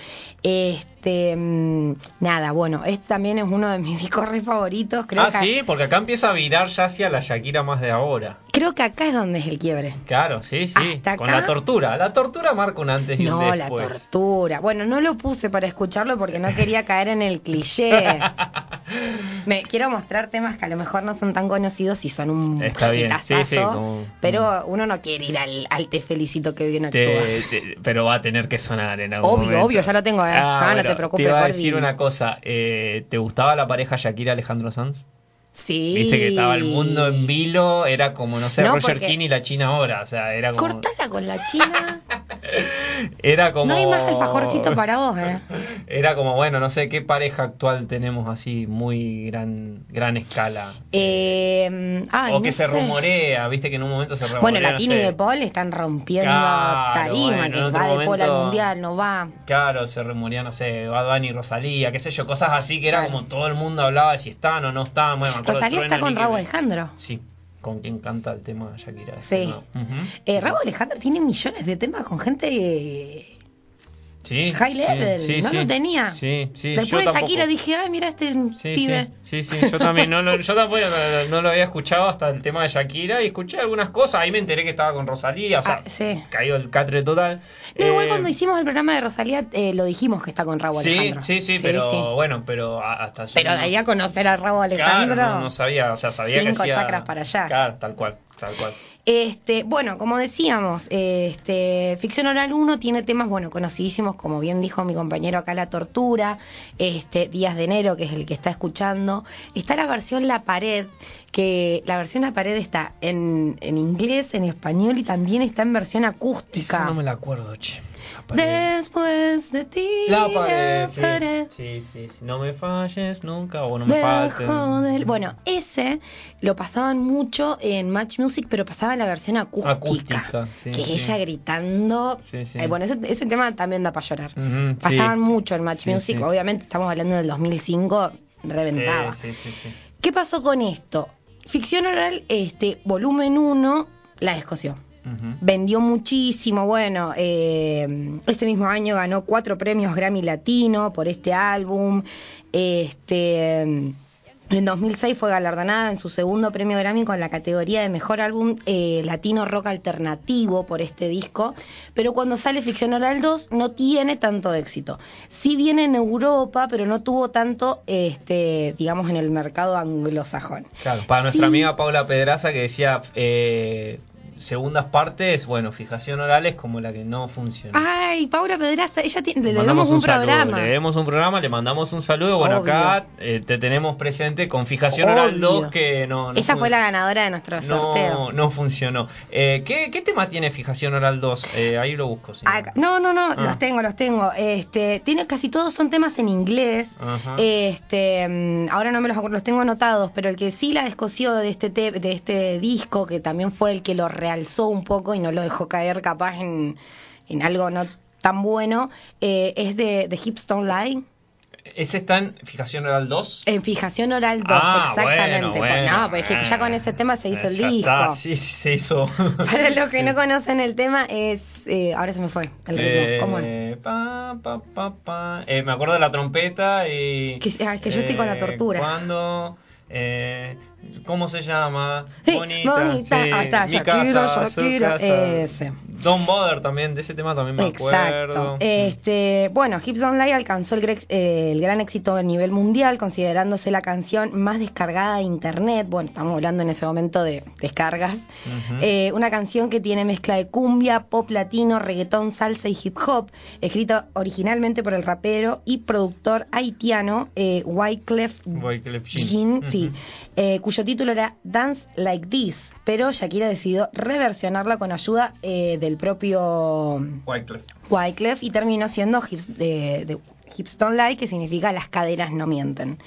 Este, mm, nada, bueno, este también es uno de mis discos re favoritos, creo, ah, que, sí, porque acá empieza a virar ya hacia la Shakira más de ahora. creo que acá es donde es el quiebre. Claro, sí, sí. Hasta Con acá. la tortura. La tortura marca un antes y un No, la después. tortura. Bueno, no lo puse para escucharlo porque no quería caer en el cliché. Me quiero mostrar temas que a lo mejor no son tan conocidos y son un Está bien, sí, hitazazo, sí, como- pero uno no quiere ir al, al te felicito que bien Te- actúas. te- pero va a tener que sonar en algún Obvio, momento. obvio, ya lo tengo, eh. Ah, no te preocupes, Te iba a decir una cosa. eh, ¿Te gustaba la pareja Shakira Alejandro Sanz? Sí. Viste que estaba el mundo en vilo, era como, no sé, No, Roger King y la China ahora. O sea, era como. Cortala con la china. Era como. No hay más alfajorcito para vos, eh. Era como, bueno, no sé qué pareja actual tenemos así, muy gran gran escala. Eh, ay, o no que se sé. rumorea, viste que en un momento se rumorea. Bueno, no Latino y sé. De Paul están rompiendo Claro, tarima, bueno, que va de Paul al mundial, no va. Claro, se rumorea, no sé, Bad Bunny y Rosalía, qué sé yo, cosas así que era Claro. como todo el mundo hablaba de si están o no están. Bueno, Rosalía está con Raúl. Alejandro. Sí, con quien canta el tema Shakira. Sí. No. Ujú. Eh, Raúl Alejandro tiene millones de temas con gente Sí, high sí, level, sí, no sí. lo tenía. Sí, sí, Después yo de tampoco. Shakira dije, ay, mira este Sí, pibe. sí, sí, sí, yo también, no, lo- yo tampoco no, no lo había escuchado hasta el tema de Shakira y escuché algunas cosas, ahí me enteré que estaba con Rosalía, o sea, Ah, sí. cayó el catre total. No, igual Eh, cuando hicimos el programa de Rosalía eh, lo dijimos que está con Raúl Sí, Alejandro. sí, sí, pero bueno, pero hasta yo Pero no- de ahí a conocer a Raúl Alejandro. Claro, no, no sabía, o sea, sabía que Cinco hacía- chakras para allá. Claro, tal cual, tal cual. Este, bueno, como decíamos, este, Ficción Oral 1 tiene temas, bueno, conocidísimos, como bien dijo mi compañero acá, La Tortura, este, Días de Enero, que es el que está escuchando. Está la versión La Pared, que la versión La Pared está en, en inglés, en español y también está en versión acústica. Eso no me acuerdo. Pared. Después de ti, La pared, sí. pared. Sí, sí, sí. No me falles nunca o no me faltes. Bueno, ese lo pasaban mucho en Match Music, pero pasaba la versión acústica. Acústica, sí, que sí. ella gritando. Eh, bueno, ese, ese tema también da para llorar. Pasaban mucho en Match Music, obviamente estamos hablando del 2005, reventaba. ¿Qué pasó con esto? Ficción oral, este, volumen 1, la Vendió muchísimo, bueno, eh, este mismo año ganó cuatro premios Grammy Latino por este álbum. Este, en 2006 fue galardonada en su segundo premio Grammy con la categoría de mejor álbum eh, latino rock alternativo por este disco. Pero cuando sale Ficción Oral 2 no tiene tanto éxito. Sí viene en Europa, pero no tuvo tanto, este, digamos, en el mercado anglosajón. Claro, para nuestra amiga Paula Pedraza que decía eh, segundas partes, bueno, fijación oral es como la que no funciona. Ay, Paula Pedraza, ella tiene, le Le debemos un, saludo, programa. Le debemos un programa, le mandamos un saludo. Bueno, Obvio. acá eh, te tenemos presente con Fijación Oral Obvio. 2 que no, no Ella fue la ganadora de nuestro sorteo. no, no funcionó. Eh, ¿qué, qué tema tiene Fijación Oral 2? Eh, ahí lo busco. no. Acá- no, no, no, Ah. los tengo, los tengo. Este, tiene casi todos son temas en inglés. Ajá. Este, mm, ahora no me los acuerdo, los tengo anotados, pero el que sí la descosió de este te- de este disco, que también fue el que lo realzó un poco y no lo dejó caer capaz en, en algo no tan bueno, eh, es de, de Hipstone Line. Ese está en fijación oral 2. En fijación oral 2, Ah, exactamente. bueno, Pues bueno, no, pues es que ya con ese tema se hizo Eh, el disco. está, sí, sí, se hizo. Para los que Sí. no conocen el tema, es. eh, ahora se me fue el ritmo. Eh, ¿Cómo es? pa, pa, pa, pa. Eh, me acuerdo de la trompeta y. Que- ah, es que yo estoy con la tortura. Cuando. Eh, ¿Cómo se llama? Sí, bonita. bonita. sí, está, mi Shakira, casa, su Shakira, casa. ese. Don't Bother también, de ese tema también me acuerdo. Exacto. Este, bueno, Hips Don't Lie alcanzó el, eh, el gran éxito a nivel mundial, considerándose la canción más descargada de internet. Bueno, estamos hablando en ese momento de descargas. Eh, una canción que tiene mezcla de cumbia, pop latino, reggaetón, salsa y hip hop, escrita originalmente por el rapero y productor haitiano eh, Wyclef Wyclef Jean. Jean, sí, eh, cuyo título era Dance Like This, pero Shakira decidió reversionarla con ayuda eh, del propio Wyclef. Wyclef y terminó siendo Hips, de, de Hips Don't Lie, que significa las caderas no mienten.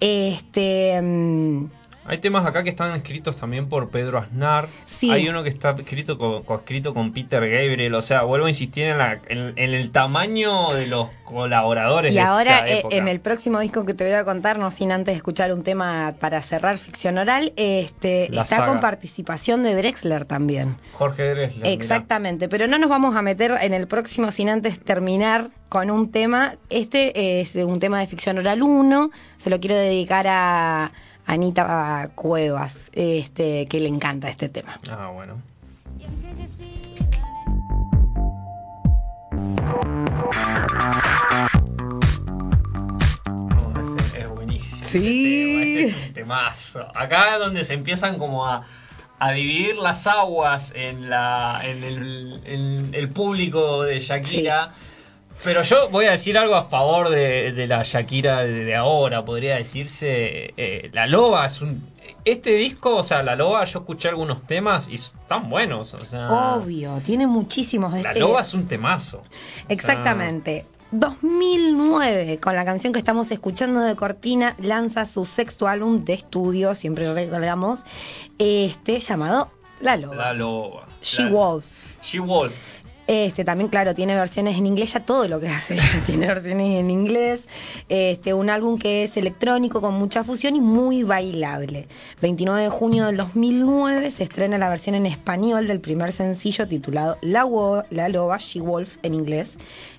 Este, mm, Hay temas acá que están escritos también por Pedro Aznar. Sí. Hay uno que está escrito co- coescrito con Peter Gabriel. O sea, vuelvo a insistir en, la, en, en el tamaño de los colaboradores. y de ahora esta eh, época. en el próximo disco que te voy a contar, no sin antes escuchar un tema para cerrar ficción oral, este, La está saga. con participación de Drexler también. Jorge Drexler. mirá. Exactamente, pero no nos vamos a meter en el próximo sin antes terminar con un tema. Este es un tema de ficción oral 1, se lo quiero dedicar a Anita Cuevas, este, que le encanta este tema. Ah, bueno. Este es buenísimo. Sí. Este tema, este es un temazo. Acá es donde se empiezan como a, a dividir las aguas en, la, en, el, en el público de Shakira. Pero yo voy a decir algo a favor de, de la Shakira de, de ahora, podría decirse. eh, la Loba es un. Este disco, o sea, La Loba, yo escuché algunos temas y están buenos. O sea, Obvio, tiene muchísimos. La eh, Loba es un temazo. Exactamente. 2009, con la canción que estamos escuchando de Cortina, lanza su sexto álbum de estudio, siempre recordamos, este llamado La Loba. La Loba. She La- Wolf. She Wolf. Este también, claro, tiene versiones en inglés, ya todo lo que hace ya tiene versiones en inglés. Este, un álbum que es electrónico con mucha fusión y muy bailable. 29 de junio del 2009 se estrena la versión en español del primer sencillo titulado La, Wo- Loba, She Wolf en inglés.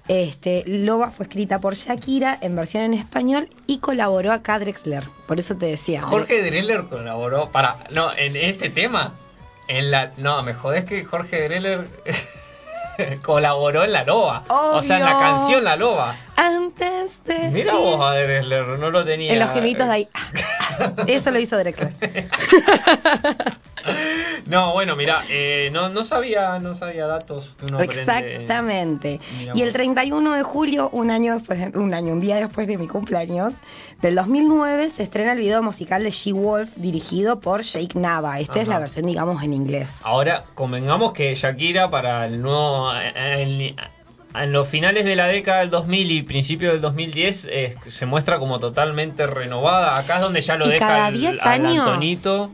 Este, Loba fue escrita por Shakira en versión en español y colaboró a Drexler. Por eso te decía. Jorge Dreller colaboró para no en este tema en la no me jodés que Jorge Dreller colaboró en la loba o sea en la canción la loba Antes de. mira ir- vos a Dreller no lo tenía En los gemitos de ahí. Eso lo hizo Drexler. no bueno mira eh, no no sabía no sabía datos que uno. Exactamente. Y el vos. 31 de julio, un año después, de- un año, un día después de mi cumpleaños, del 2009, se estrena el video musical de She Wolf dirigido por Jake Nava. Esta es la versión, digamos, en inglés. Ahora, convengamos que Shakira para el nuevo. En, en los finales de la década del 2000 y principios del 2010 eh, se muestra como totalmente renovada. Acá es donde ya lo Y deja cada al, 10 al años. Antonito.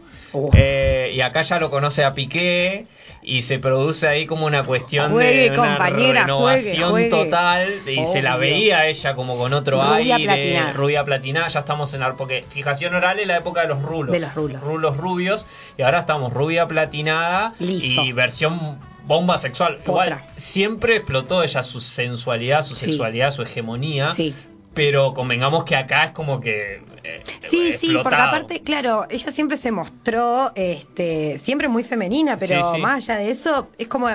Eh, y acá ya lo conoce a Piqué. Y se produce ahí como una cuestión Juegue, de una compañera, renovación juegue, juegue. total. Y se la veía ella como con otro Rubia aire. platinada. Rubia platinada. Ya estamos en la. Porque fijación oral es la época de los rulos. De los rulos. Rulos rubios. Y ahora estamos rubia platinada. Liso. Y versión bomba sexual. Igual, siempre explotó ella su sensualidad, su Sí. sexualidad, su hegemonía. Sí. Pero convengamos que acá es como que. eh, Sí, sí, porque explotado. aparte, claro, ella siempre se mostró, este, siempre muy femenina, pero Sí, sí. más allá de eso, es como,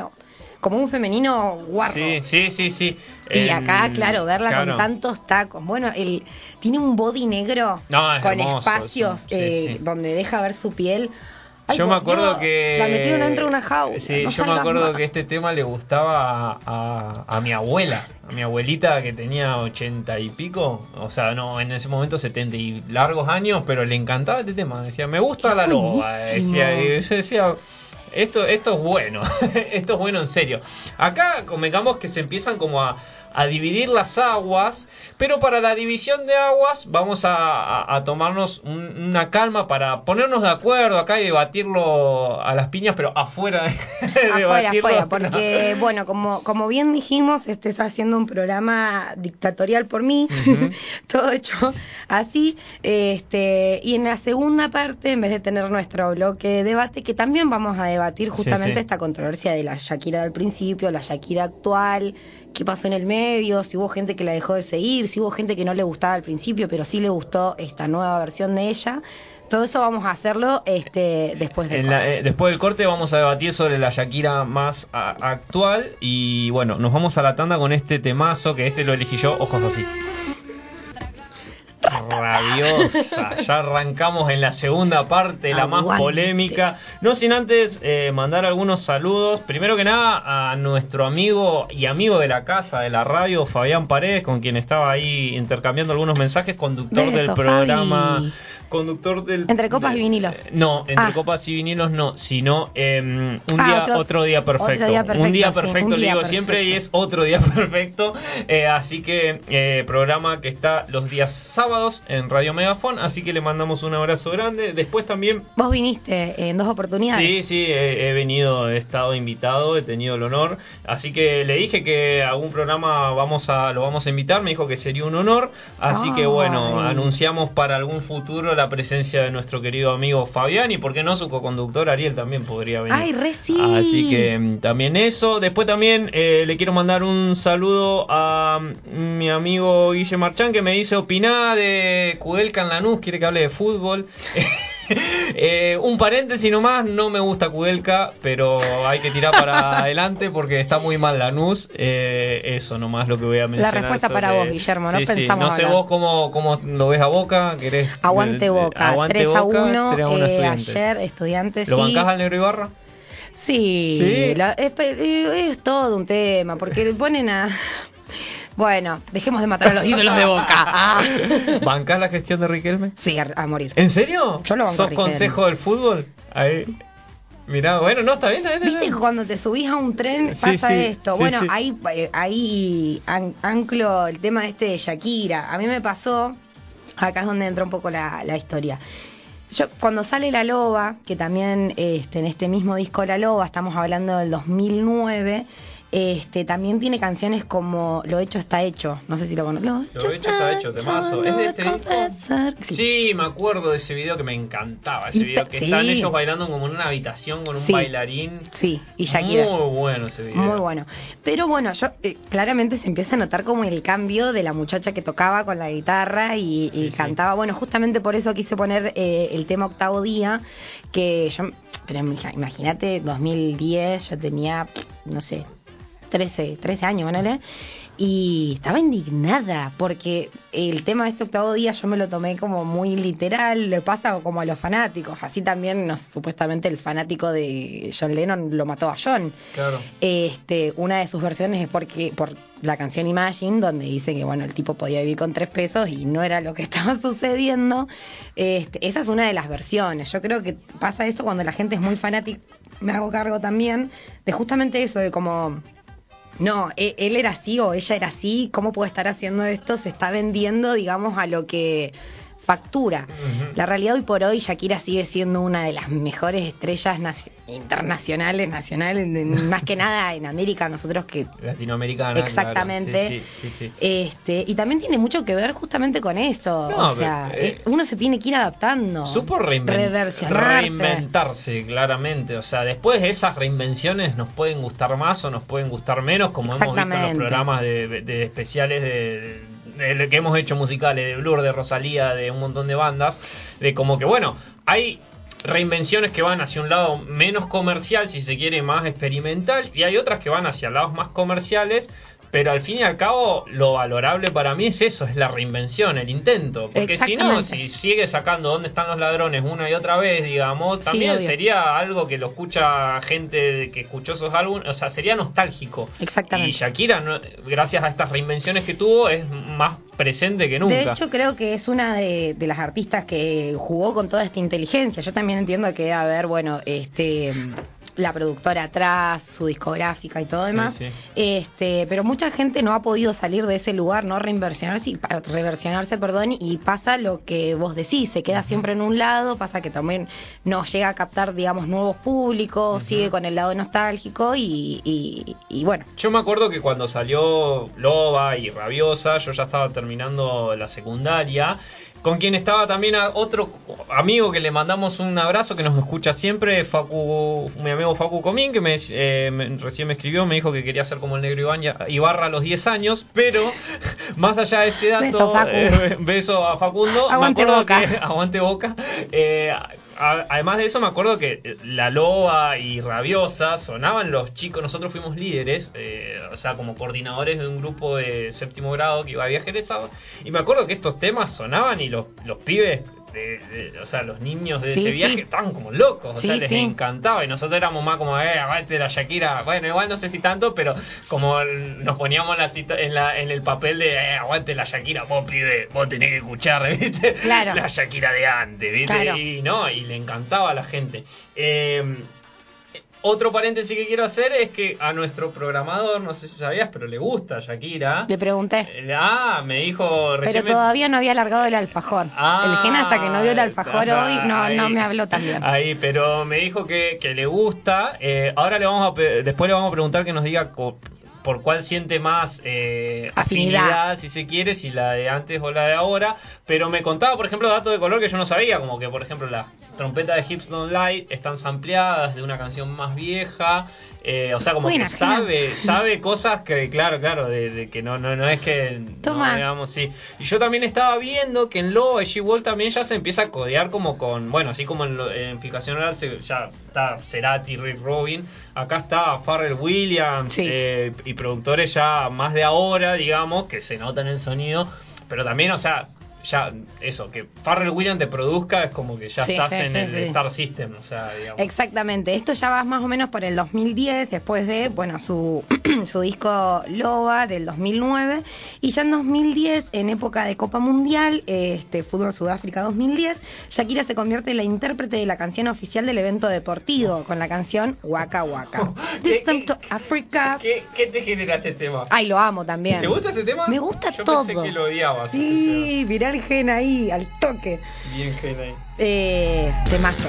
como un femenino guarro. Sí, sí, sí, sí. Y El- acá, claro, verla claro. con tantos tacos. Bueno, el, tiene un body negro No, es con hermoso espacios eh, donde deja ver su piel. Ay, yo me acuerdo Dios, que. La metieron dentro de una jaula. Sí, no yo me acuerdo más. que este tema le gustaba a, a- a mi abuela. A mi abuelita que tenía ochenta y pico. O sea, no, en ese momento setenta y largos años. Pero le encantaba este tema. Decía, me gusta Qué la loba. Decía, y yo decía. Esto, esto es bueno, esto es bueno en serio. Acá convengamos que se empiezan como a, a dividir las aguas, pero para la división de aguas vamos a, a- a tomarnos un- una calma para ponernos de acuerdo acá y debatirlo a las piñas, pero afuera de Afuera, afuera, no. porque, bueno, como, como bien dijimos, este está haciendo un programa dictatorial por mí, todo hecho así, este, y en la segunda parte, en vez de tener nuestro bloque de debate, que también vamos a debatir justamente sí. esta controversia de la Shakira del principio, la Shakira actual, qué pasó en el medio, si hubo gente que la dejó de seguir, si hubo gente que no le gustaba al principio, pero sí le gustó esta nueva versión de ella. Todo eso vamos a hacerlo este, después de En la- eh, después del corte vamos a debatir sobre la Shakira más a- actual y bueno, nos vamos a la tanda con este temazo que este lo elegí yo, ojos así. Rabiosa, ya arrancamos en la segunda parte, la más polémica. No sin antes eh, mandar algunos saludos. Primero que nada a nuestro amigo y amigo de la casa, de la radio, Fabián Paredes, con quien estaba ahí intercambiando algunos mensajes, conductor Beso, del programa. Fabi. Conductor del. Entre copas de- y vinilos. No, entre Ah. copas y vinilos no, sino em, un Ah, día, otro- otro, día perfecto. otro día perfecto, un día sí, perfecto, le digo siempre y es otro día perfecto. Eh, así que eh, programa que está los días sábados en Radio Megafon, así que le mandamos un abrazo grande. Después también Vos viniste en dos oportunidades. Sí, sí, he, he venido, he estado invitado, he tenido el honor. Así que le dije que algún programa vamos a, lo vamos a invitar, me dijo que sería un honor. Así que bueno, Ay. anunciamos para algún futuro la presencia de nuestro querido amigo Fabián y por qué no su co-conductor Ariel también podría venir. Ay, re sí. Así que mm, también eso. Después también eh, le quiero mandar un saludo a mm, mi amigo Guille Marchán que me dice opiná de Kudelka en Lanús, quiere que hable de fútbol. Eh, un paréntesis nomás, no me gusta Kudelka, pero hay que tirar para adelante porque está muy mal Lanús. Eh, eso nomás lo que voy a mencionar. respuesta para vos, Guillermo, no Sí, sí. pensamos No sé hablar. vos cómo, cómo lo ves a Boca, querés... Aguante Boca, aguante 3 a Boca, 1. 3 a 1 eh, Estudiantes. ayer, estudiantes. ¿Lo sí. bancás al Negro Ibarra? Sí, Sí. la- es, todo un tema, porque le ponen a. Bueno, dejemos de matar a los ídolos de Boca. Ah. ¿Bancás la gestión de Riquelme? Sí, a, a morir. ¿En serio? Yo lo banco ¿Sos consejo del fútbol? Ahí. Mirá, bueno, no, está bien, está bien. está Viste que cuando te subís a un tren Sí, pasa sí, esto. sí, bueno, sí. ahí, eh, ahí an- anclo el tema este de Shakira. A mí me pasó, acá es donde entra un poco la, la historia. Yo, cuando sale La Loba, que también este, en este mismo disco La Loba, estamos hablando del 2009, este, también tiene canciones como Lo hecho está hecho. No sé si lo conoces. Lo hecho está hecho, temazo. ¿Es de este disco? confesar. Sí. Sí, me acuerdo de ese video que me encantaba. Ese Y video que sí. están ellos bailando como en una habitación con un Sí. bailarín. Sí, y Shakira. Muy bueno ese video. Muy bueno. Pero bueno, yo eh, claramente se empieza a notar como el cambio de la muchacha que tocaba con la guitarra y, y cantaba. Bueno, justamente por eso quise poner eh, el tema Octavo Día, que yo, pero imag- imagínate, 2010, yo tenía, no sé, 13, 13 años, ponele. Y estaba indignada porque el tema de este octavo día yo me lo tomé como muy literal, le pasa como a los fanáticos. Así también, no, supuestamente, el fanático de John Lennon lo mató a John. Claro. Este, una de sus versiones es porque por la canción Imagine, donde dice que bueno, el tipo podía vivir con tres pesos y no era lo que estaba sucediendo. Este, esa es una de las versiones. Yo creo que pasa esto cuando la gente es muy fanática, me hago cargo también, de justamente eso, de como no, e- él era así o ella era así, ¿cómo puede estar haciendo esto? Se está vendiendo, digamos, a lo que factura. La realidad hoy por hoy Shakira sigue siendo una de las mejores estrellas naci- internacionales, nacionales, más que nada en América, nosotros que Latinoamericana. Exactamente. Sí, sí, sí, sí. este y también tiene mucho que ver justamente con eso, No, o sea, pero, eh, uno se tiene que ir adaptando, Supo reinven- reversionarse. reinventarse, claramente. O sea, después esas reinvenciones nos pueden gustar más o nos pueden gustar menos, como hemos visto en los programas de, de especiales de, de lo que hemos hecho musicales, de Blur, de Rosalía, de un montón de bandas, de como que, bueno, hay reinvenciones que van hacia un lado menos comercial, si se quiere, más experimental, y hay otras que van hacia lados más comerciales. Pero al fin y al cabo, lo valorable para mí es eso, es la reinvención, el intento. Porque si no, si sigue sacando dónde están los ladrones una y otra vez, digamos, también sería algo que lo escucha gente que escuchó esos álbumes, o sea, sería nostálgico. Exactamente. Y Shakira, no- gracias a estas reinvenciones que tuvo, es más presente que nunca. De hecho, creo que es una de, de las artistas que jugó con toda esta inteligencia. Yo también entiendo que debe haber, bueno, este la productora atrás, su discográfica y todo demás. sí. Este, pero mucha gente no ha podido salir de ese lugar, no reinversionarse, reversionarse, perdón, y pasa lo que vos decís, se queda siempre en un lado, pasa que también no llega a captar, digamos, nuevos públicos, sigue con el lado nostálgico y, y- y bueno. Yo me acuerdo que cuando salió Loba y Rabiosa, yo ya estaba terminando la secundaria. Con quien estaba también a otro amigo que le mandamos un abrazo que nos escucha siempre, Facu, mi amigo Facu Comín, que me, eh, me- recién me escribió, me dijo que quería ser como el negro Ibaña- Ibarra a los 10 años, pero más allá de ese dato, Beso, Facu. eh, beso a Facundo, Aguante me acuerdo Boca. que aguante boca. eh, además de eso, me acuerdo que La Loba y Rabiosa sonaban los chicos. Nosotros fuimos líderes, eh, o sea, como coordinadores de un grupo de séptimo grado que iba a viaje egresado. Y me acuerdo que estos temas sonaban y los, los pibes. De- de- o sea, los niños de Sí, ese viaje sí. estaban como locos, o sea, les encantaba. Y nosotros éramos más como, eh, aguante la Shakira. Bueno, igual no sé si tanto, pero como nos poníamos en, la cita- en, la, en el papel de, eh, aguante la Shakira, vos pibe, vos tenés que escuchar, ¿viste? Claro. La Shakira de antes, ¿viste? Claro. Y no, y le encantaba a la gente. Eh, otro paréntesis que quiero hacer es que a nuestro programador, no sé si sabías, pero le gusta Shakira. Le pregunté. Eh, Ah, me dijo Pero recién. me- todavía no había alargado el alfajor. Ah, el gen hasta que no vio el alfajor ah, hoy no, ahí. no me habló tan bien. Ahí, pero me dijo que, que le gusta. Eh, ahora le vamos a después le vamos a preguntar que nos diga por cuál siente más eh, Afinidad. afinidad. si se quiere, si la de antes o la de ahora. Pero me contaba, por ejemplo, datos de color que yo no sabía, como que, por ejemplo, las trompetas de Hips Don't Lie están sampleadas de una canción más vieja. Eh, o sea, como Buena, que sabe, sabe cosas que, claro, claro, de, de que no, no, no es que Toma. no, digamos, sí. Y yo también estaba viendo que en Lobo G Wall también ya se empieza a codear como con, bueno, así como en, lo- en Fijación Oral se- ya está Cerati, Rick Robin, acá está Farrell Williams Sí. eh, y productores ya más de ahora, digamos, que se nota en el sonido, pero también, o sea, ya eso, que Farrell Williams te produzca es como que ya Sí, estás sí, en sí, el. Star System, o sea, digamos. Exactamente, esto ya va más o menos por el 2010, después de, bueno, su, su disco Loba del 2009, y ya en 2010, en época de Copa Mundial, este Fútbol Sudáfrica 2010, Shakira se convierte en la intérprete de la canción oficial del evento deportivo, con la canción Waka Waka. ¿Qué- This time to Africa. ¿Qué, qué te genera ese tema? Ay, lo amo también. ¿Te gusta ese tema? Me gusta Yo todo. pensé que lo odiabas. Sí, mirá el gen ahí, al toque. Bien, Gen ahí. Eh, temazo.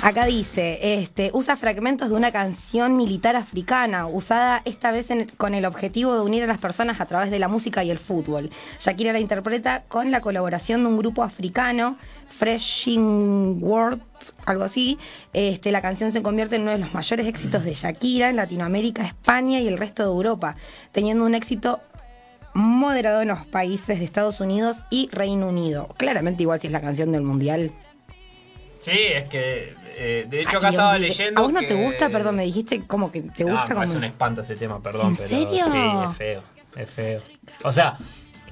Acá dice, este, usa fragmentos de una canción militar africana, usada esta vez en- con el objetivo de unir a las personas a través de la música y el fútbol. Shakira la interpreta con la colaboración de un grupo africano, Freshing World, algo así. Este, la canción se convierte en uno de los mayores éxitos de Shakira en Latinoamérica, España y el resto de Europa, teniendo un éxito moderado en los países de Estados Unidos y Reino Unido. Claramente igual si es la canción del mundial. Sí, es que eh, de hecho Ah, acá estaba leyendo. ¿A vos no que- te gusta? Perdón, me dijiste como que te No, gusta me como... un espanto este tema, perdón. ¿En pero serio? Sí, es feo. Es feo. O sea,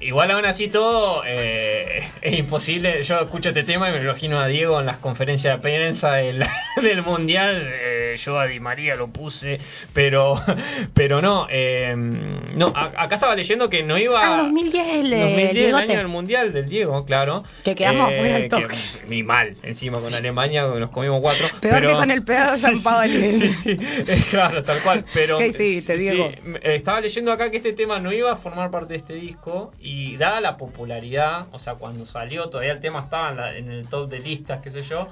igual aún así todo eh, es imposible. Yo escucho este tema y me imagino a Diego en las conferencias de prensa del, del mundial. eh, yo a Di María lo puse, pero pero no. eh, no, a- acá estaba leyendo que no iba. Ah, 2010 el de 2010, el Diegote. año del mundial del Diego, claro. Que quedamos Eh, fuera que- toque. Ni mal, encima con Alemania nos comimos cuatro. Peor pero- que con el pedo de San Sí, sí. Sí, sí, eh, claro, tal cual. Pero ¿Qué hiciste, sí, Diego? eh, estaba leyendo acá que este tema no iba a formar parte de este disco y dada la popularidad, o sea, cuando salió todavía el tema estaba en, la- en el top de listas, qué sé yo,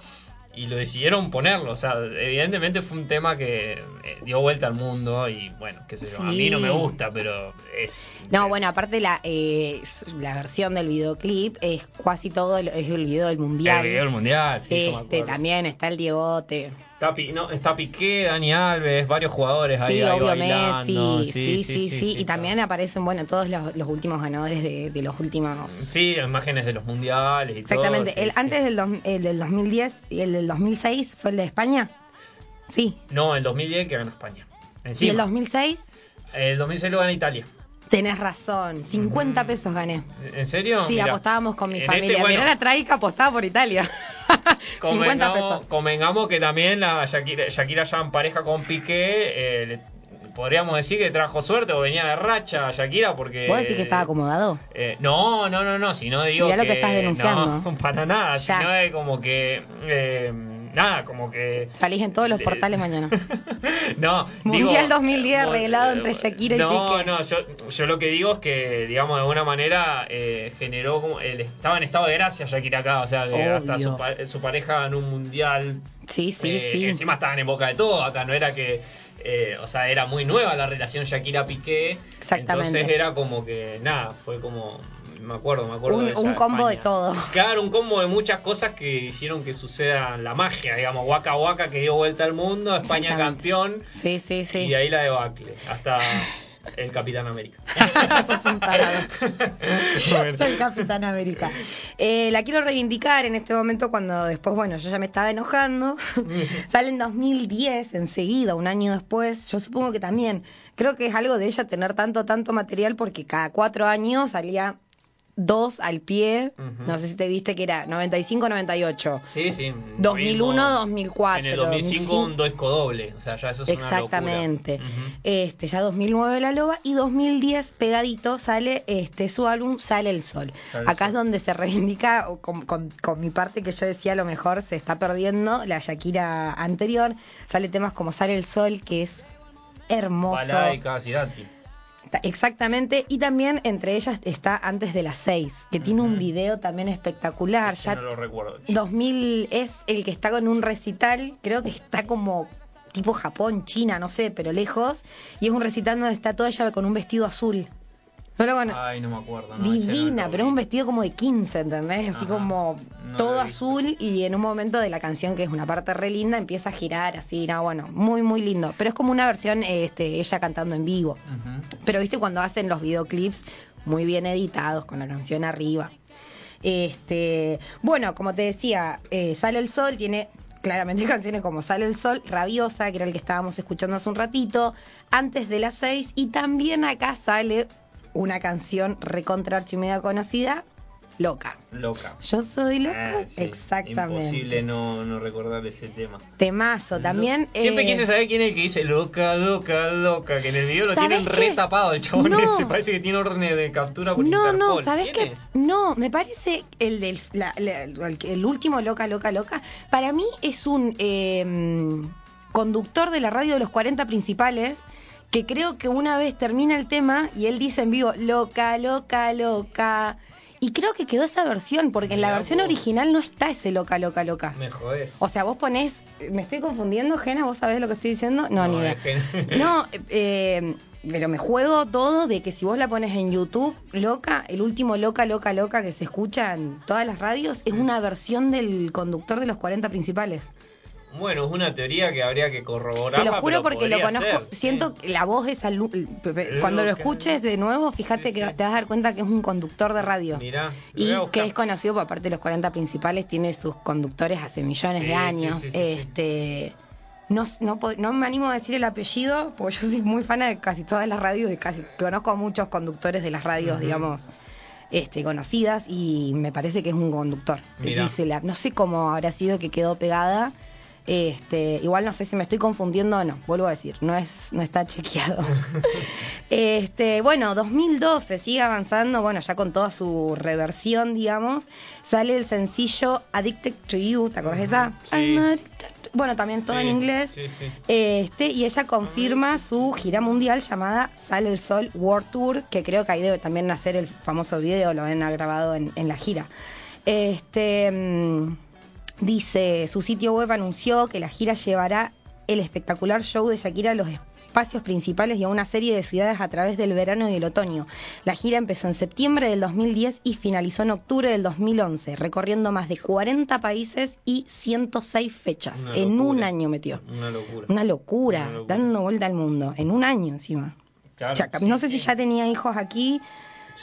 y lo decidieron ponerlo. O sea, evidentemente fue un tema que eh, dio vuelta al mundo y bueno, qué sé yo, a mí no me gusta, pero es... No, bueno, aparte la, eh, la versión del videoclip es casi todo, el, es el video del mundial. El video del mundial, sí, este, también está el Diegote. Está, no, está Piqué, Dani Alves, varios jugadores ahí, Sí, ahí obvio bailando. Messi, sí, sí, sí, y está. también aparecen, bueno, todos los, los últimos ganadores de, de los últimos... Sí, imágenes de los mundiales y Exactamente, todo. sí, el, sí. antes del, dos- el del 2010 y el del 2006 fue el de España. Sí, No, el 2010 que ganó España. y Encima. el 2006 El 2006 lo gana Italia. Tenés razón, 50 Mm. pesos gané. ¿En serio? Sí, apostábamos con mi en este, familia. bueno, Mirá la traica apostaba por Italia. 50 convengamos, pesos. convengamos que también la Shakira, Shakira ya en pareja con Piqué, eh, le- podríamos decir que trajo suerte o venía de racha Shakira porque... ¿Vos decís que estaba acomodado? Eh, no, no, no, no, si no digo Mirá lo que... estás denunciando. No, para nada, Ya. sino es como que... eh, nada, como que... Salís en todos los Eh, portales mañana. no, Mundial digo, 2010 mo- arreglado entre Shakira y no, Piqué. No, yo, yo lo que digo es que, digamos, de alguna manera eh, generó como. El, estaba en estado de gracia Shakira acá, o sea, que hasta su, su pareja ganó un mundial. Sí, sí, eh, sí. encima estaban en boca de todo, acá no era que. eh, o sea, era muy nueva la relación Shakira-Piqué. Exactamente. Entonces era como que, nada, fue como. Me acuerdo, me acuerdo. Un- de esa un combo de todo. Claro, un combo de muchas cosas que hicieron que suceda la magia, digamos, Waka Waka que dio vuelta al mundo, España campeón. Sí, sí, sí. Y ahí la debacle, hasta el Capitán América. Sos un tarado. Bueno. Soy Capitán América. Eh, la quiero reivindicar en este momento cuando después, bueno, yo ya me estaba enojando. Sale en 2010, enseguida, un año después. Yo supongo que también, creo que es algo de ella tener tanto, tanto material porque cada cuatro años salía dos al pie. No sé si te viste que era 95-98. Sí, sí. 2001, mismo 2004, En el 2005 2005. un disco doble, o sea, ya eso es Exactamente. una locura. Ujú. Este, ya 2009 La Loba y 2010 pegadito sale este su álbum Sale el Sol. Sale el Acá Sol. es donde se reivindica con, con- con mi parte que yo decía a lo mejor se está perdiendo la Shakira anterior. Sale temas como Sale el Sol que es hermoso. Balada y Exactamente, y también entre ellas está Antes de las 6, que tiene un video también espectacular. Ese ya no lo recuerdo. 2000 es el que está con un recital, creo que está como tipo Japón, China, no sé, pero lejos, y es un recital donde está toda ella con un vestido azul. No lo cono- Ay, no me acuerdo. no, no Divina, lo pero un vestido como de 15, ¿entendés? Así Ajá, como no todo azul y en un momento de la canción, que es una parte re linda, empieza a girar así, no, bueno, muy, muy lindo. Pero es como una versión, este, ella cantando en vivo. Pero viste cuando hacen los videoclips muy bien editados, con la canción arriba. Este, bueno, como te decía, eh, Sale el Sol tiene claramente canciones como Sale el Sol, Rabiosa, que era el que estábamos escuchando hace un ratito, antes de las seis, y también acá sale una canción recontra archimega conocida, Loca. Loca. Yo soy loca. Ah, sí, Exactamente. Imposible no, no recordar ese tema. Temazo. También. Siempre eh, quise saber quién es el que dice loca, loca, loca, que en el video lo ¿Sabés tienen qué? re tapado el chabón No. ese. Parece que tiene órdenes de captura por No, Interpol. no, ¿sabes ¿Quién qué? es? No, me parece el del la- la- el, el último Loca, Loca, Loca. Para mí es un eh, conductor de la radio de los 40 principales que creo que una vez termina el tema y él dice en vivo Loca, Loca, Loca. Y creo que quedó esa versión, porque en la versión vos. original no está ese Loca, Loca, Loca. Me jodés. O sea, vos ponés, ¿me estoy confundiendo, Gena? ¿Vos sabés lo que estoy diciendo? No, ni idea. No, eh, pero me juego todo de que si vos la pones en YouTube, loca, el último loca, loca, loca que se escucha en todas las radios es una versión del conductor de los 40 principales. Bueno, es una teoría que habría que corroborar. Te lo juro porque lo conozco, siento que la voz es al- cuando lo escuches de nuevo, fíjate Sí, que sí. te vas a dar cuenta que es un conductor de radio. Mirá, Y que es conocido, por aparte de los 40 principales, tiene sus conductores hace millones Sí, de años. este no, no, me animo a decir el apellido, porque yo soy muy fan de casi todas las radios y casi conozco a muchos conductores de las radios, digamos, este, conocidas, y me parece que es un conductor. Mirá. Dice la- no sé cómo habrá sido que quedó pegada. Este, igual no sé si me estoy confundiendo o no, vuelvo a decir, no es, no está chequeado. este, bueno, 2012 sigue avanzando, bueno, ya con toda su reversión, digamos, sale el sencillo Addicted to You, ¿te acuerdas de esa? Sí. Bueno, también todo en inglés. sí, sí. Este, y ella confirma su gira mundial llamada Sale el Sol World Tour, que creo que ahí debe también nacer el famoso video, lo han grabado en, en la gira. Este mm, dice, su sitio web anunció que la gira llevará el espectacular show de Shakira a los espacios principales y a una serie de ciudades a través del verano y el otoño. La gira empezó en septiembre del 2010 y finalizó en octubre del 2011, recorriendo más de 40 países y 106 fechas. Una en un año metió. Una locura. Una locura, Una locura. dando vuelta al mundo, en un año encima. Claro, sí, no sé si ya tenía hijos aquí,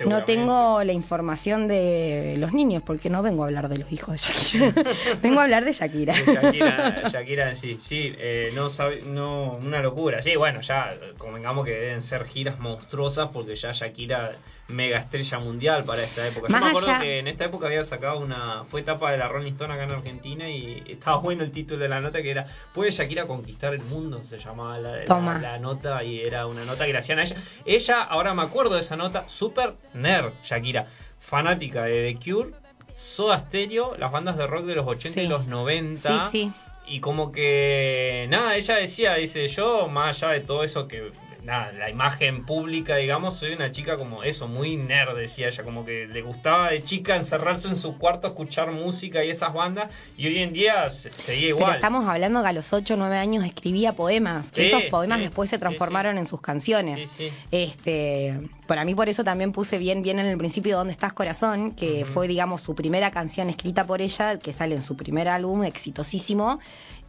No tengo la información de los niños, porque no vengo a hablar de los hijos de Shakira. vengo a hablar de Shakira. De Shakira, Shakira sí, sí, eh, no, sabe- no, una locura. Sí, bueno, ya convengamos que deben ser giras monstruosas porque ya Shakira mega estrella mundial para esta época. Yo Más me acuerdo allá- que en esta época había sacado una, fue etapa de la Rolling Stone acá en Argentina y estaba bueno el título de la nota que era ¿Puede Shakira conquistar el mundo? Se llamaba la, la- la nota y era una nota que le hacían a ella. Ella, ahora me acuerdo de esa nota, super nerd, Shakira, fanática de The Cure. Soda Stereo, las bandas de rock de los 80 y los 90. Sí, sí. Y como que, nada, ella decía, dice, yo más allá de todo eso que, nada, la imagen pública, digamos, soy una chica como eso, muy nerd, decía ella, como que le gustaba de chica encerrarse en su cuarto, escuchar música y esas bandas, y hoy en día se- seguía igual. Pero estamos hablando que a los 8 o 9 años escribía poemas. que Sí, esos poemas sí, después se sí, transformaron en sus canciones. Este, para mí por eso también puse bien bien en el principio ¿Dónde estás corazón? que fue digamos su primera canción escrita por ella, que sale en su primer álbum exitosísimo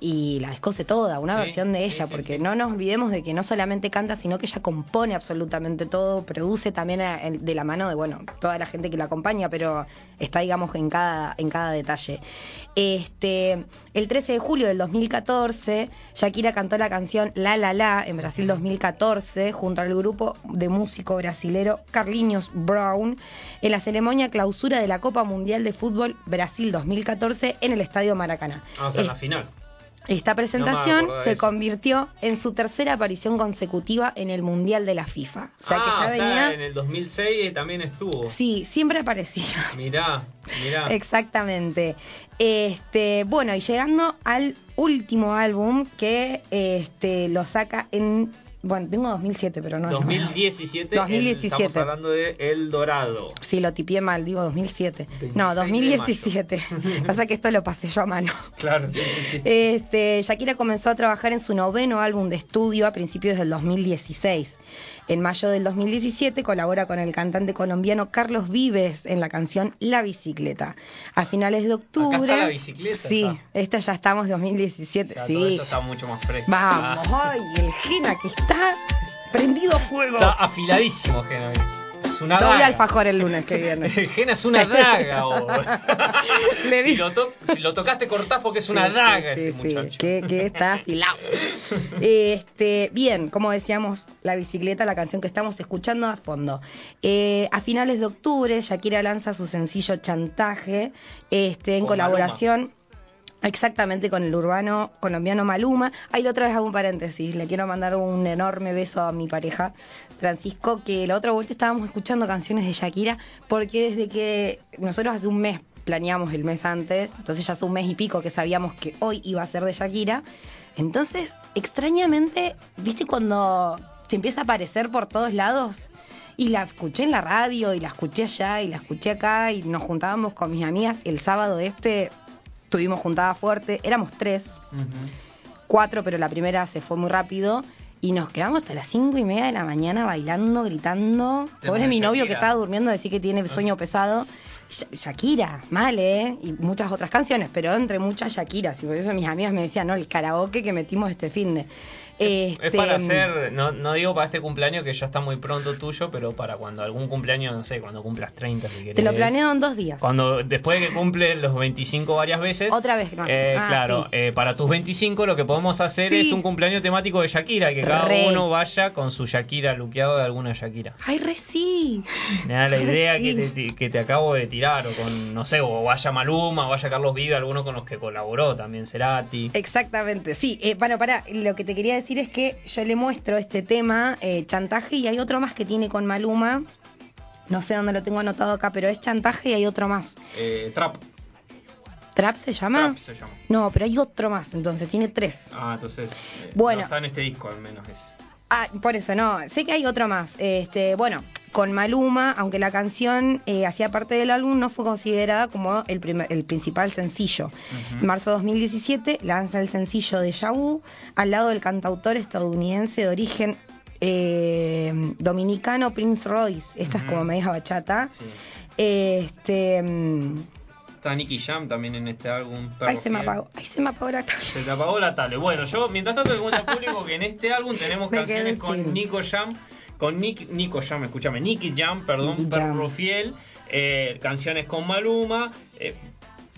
y la descose toda, una Sí, versión de ella, sí, porque sí. no nos olvidemos de que no solamente canta, sino que ella compone absolutamente todo, produce también a- en- de la mano de bueno, toda la gente que la acompaña, pero está digamos en cada en cada detalle. Este, el 13 de julio del 2014, Shakira cantó la canción La La La en Brasil 2014 junto al grupo de músico brasilero Carlinhos Brown en la ceremonia clausura de la Copa Mundial de Fútbol Brasil 2014 en el Estadio Maracaná. Ah, o sea, Es- la final. Esta presentación se convirtió en su tercera aparición consecutiva en el Mundial de la FIFA. O sea ah, que ya o sea, venía... en el 2006 también estuvo. Sí, siempre aparecía. Mirá, mirá. Exactamente. Este, bueno, y llegando al último álbum que este lo saca en bueno, tengo 2007, pero no es 2017, 2017. estamos hablando de El Dorado. Sí, lo tipié mal, digo 2007. 26 No, de 2017. Pasa que esto lo pasé yo a mano. Claro, sí, sí, sí. Este, Shakira comenzó a trabajar en su noveno álbum de estudio a principios del 2016. En mayo del 2017 colabora con el cantante colombiano Carlos Vives en la canción La Bicicleta. A finales de octubre. está La Bicicleta, Sí, ya. esta ya estamos 2017. Ya, sí. Todo esto está mucho más fresco. Vamos, Ah, ay, el Gena que está prendido a fuego. está afiladísimo, Gena. Es una Doble daga. alfajor el lunes que viene. Gena es una daga. o- Le si, lo to- si lo tocaste cortás porque es una daga sí, ese sí, muchacho. Que, que está afilado. Este, bien, como decíamos, la bicicleta, la canción que estamos escuchando a fondo. Eh, a finales de octubre, Shakira lanza su sencillo Chantaje, este, en Con colaboración. Exactamente con el urbano colombiano Maluma. Ahí la otra vez hago un paréntesis. Le quiero mandar un enorme beso a mi pareja, Francisco, que la otra vuelta estábamos escuchando canciones de Shakira, porque desde que nosotros hace un mes planeamos el mes antes, entonces ya hace un mes y pico que sabíamos que hoy iba a ser de Shakira. Entonces, extrañamente, ¿viste cuando te empieza a aparecer por todos lados? Y la escuché en la radio, y la escuché allá, y la escuché acá, y nos juntábamos con mis amigas el sábado este, tuvimos juntada fuerte, éramos tres, cuatro, pero la primera se fue muy rápido. Y nos quedamos hasta las cinco y media de la mañana bailando, gritando. Pobre mi novio que estaba durmiendo, decir que tiene sueño pesado. Sha- Shakira, mal, ¿eh? Y muchas otras canciones, pero entre muchas Shakiras. Y por eso mis amigas me decían, no, el karaoke que metimos este fin de. Es Este, para hacer, no, no digo para este cumpleaños que ya está muy pronto tuyo, pero para cuando algún cumpleaños, no sé, cuando cumplas 30 si querés. Te lo planeo en dos días. Cuando, después de que cumple los 25 varias veces. Otra vez más. eh, Ah, claro, sí. eh, para tus 25 lo que podemos hacer Sí. es un cumpleaños temático de Shakira, que cada Re. uno vaya con su Shakira, luqueado de alguna Shakira. Ay, re sí. Me da la Re idea sí. que, te, que te acabo de tirar, o con, no sé, o vaya Maluma, o vaya Carlos Vive, alguno con los que colaboró también, Cerati. Exactamente, sí. Eh, bueno, para, lo que te quería decir es que yo le muestro este tema, eh, chantaje, y hay otro más que tiene con Maluma. No sé dónde lo tengo anotado acá, pero es chantaje y hay otro más. Eh, Trap. ¿Trap se llama? Trap se llama. No, pero hay otro más, entonces tiene tres. Ah, entonces. eh, Bueno. No está en este disco, al menos ese. Ah, por eso no, sé que hay otro más. Este, bueno, con Maluma, aunque la canción eh, hacía parte del álbum, no fue considerada como el, primer- el principal sencillo. En marzo de 2017 lanza el sencillo de Yabu al lado del cantautor estadounidense de origen eh, dominicano Prince Royce. Esta es como media bachata. Sí. Este, mm, Está Nicky Jam también en este álbum. ahí se me apagó, ahí se me apagó la tablet. Se te apagó la tablet. Bueno, yo mientras tanto le cuento al público que en este álbum tenemos Me canciones con. Nico Jam, con Nick, Nico Jam, escúchame, Nicky Jam, perdón. Perro Fiel, eh, canciones con Maluma, eh,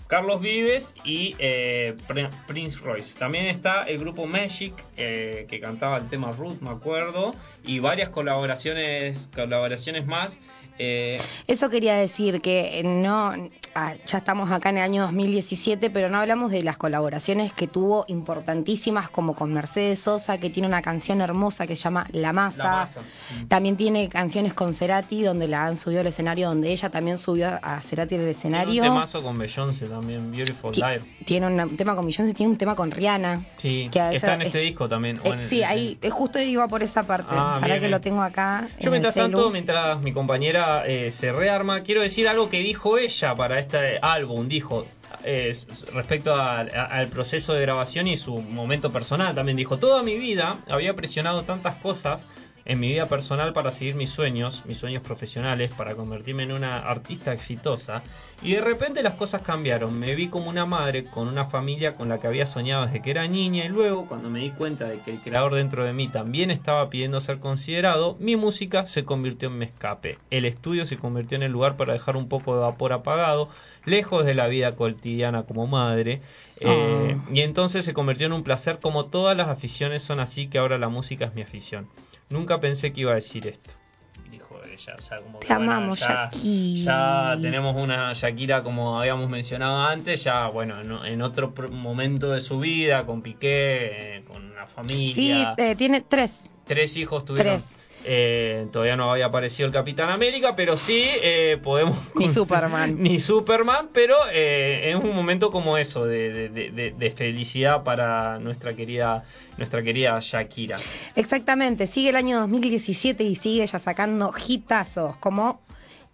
Carlos Vives y eh, Pr- Prince Royce. También está el grupo Magic, eh, que cantaba el tema Ruth, me acuerdo, y varias colaboraciones, colaboraciones más. Eh, Eso quería decir que no, ah, ya estamos acá en el año 2017, pero no hablamos de las colaboraciones que tuvo importantísimas como con Mercedes Sosa, que tiene una canción hermosa que se llama La Masa. La Masa. Mm. También tiene canciones con Cerati, donde la han subido al escenario, donde ella también subió a Cerati al tiene escenario. un temazo con Beyoncé también, Beautiful Ti- Life. Tiene un tema con Beyoncé, tiene un tema con Rihanna. Sí, que está en este es- disco también. Eh, en- sí, en- ahí eh, justo iba por esa parte. Ah, para bien, que bien. lo tengo acá. Yo en mientras tanto, mientras mi compañera eh, se rearma, quiero decir algo que dijo ella para este álbum. Dijo eh, respecto al proceso de grabación y su momento personal. También dijo, toda mi vida había presionado tantas cosas en mi vida personal para seguir mis sueños, mis sueños profesionales, para convertirme en una artista exitosa. Y de repente las cosas cambiaron. Me vi como una madre con una familia con la que había soñado desde que era niña y luego cuando me di cuenta de que el creador dentro de mí también estaba pidiendo ser considerado, mi música se convirtió en mi escape. El estudio se convirtió en el lugar para dejar un poco de vapor apagado, lejos de la vida cotidiana como madre. Eh, Ah. y entonces se convirtió en un placer como todas las aficiones son así que ahora la música es mi afición. Nunca pensé que iba a decir esto. Dijo ella, o sea, como Te que, bueno, amamos, ya, Shakira. ya tenemos una Shakira como habíamos mencionado antes, ya bueno, en, en otro momento de su vida, con Piqué, eh, con una familia. Sí, eh, tiene tres. Tres hijos tuvieron. Tres. Eh, todavía no había aparecido el Capitán América, pero sí eh, podemos. Ni Superman. Ni Superman, pero eh, es un momento como eso, de, de- de- de- de felicidad para nuestra querida, nuestra querida Shakira. Exactamente, sigue el año 2017 y sigue ya sacando hitazos, como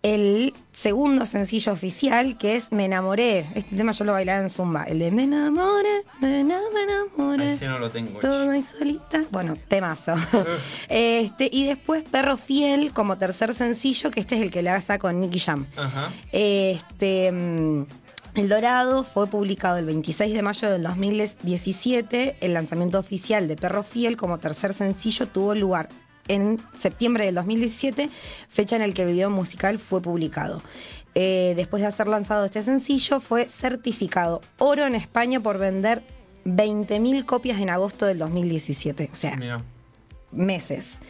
el segundo sencillo oficial que es Me enamoré. Este tema yo lo bailaba en Zumba. El de Me enamoré, me ena- me enamoré. Ese no lo tengo. Todo y solita. Bueno, temazo. este, y después Perro Fiel como tercer sencillo, que este es el que le haga con Nicky Jam. Ajá. Este, mm, El Dorado fue publicado el 26 de mayo del 2017. El lanzamiento oficial de Perro Fiel como tercer sencillo tuvo lugar en septiembre del 2017, fecha en el que el video musical fue publicado. Eh, después de hacer lanzado este sencillo, fue certificado oro en España por vender 20.000 copias en agosto del 2017. O sea, Mira. meses.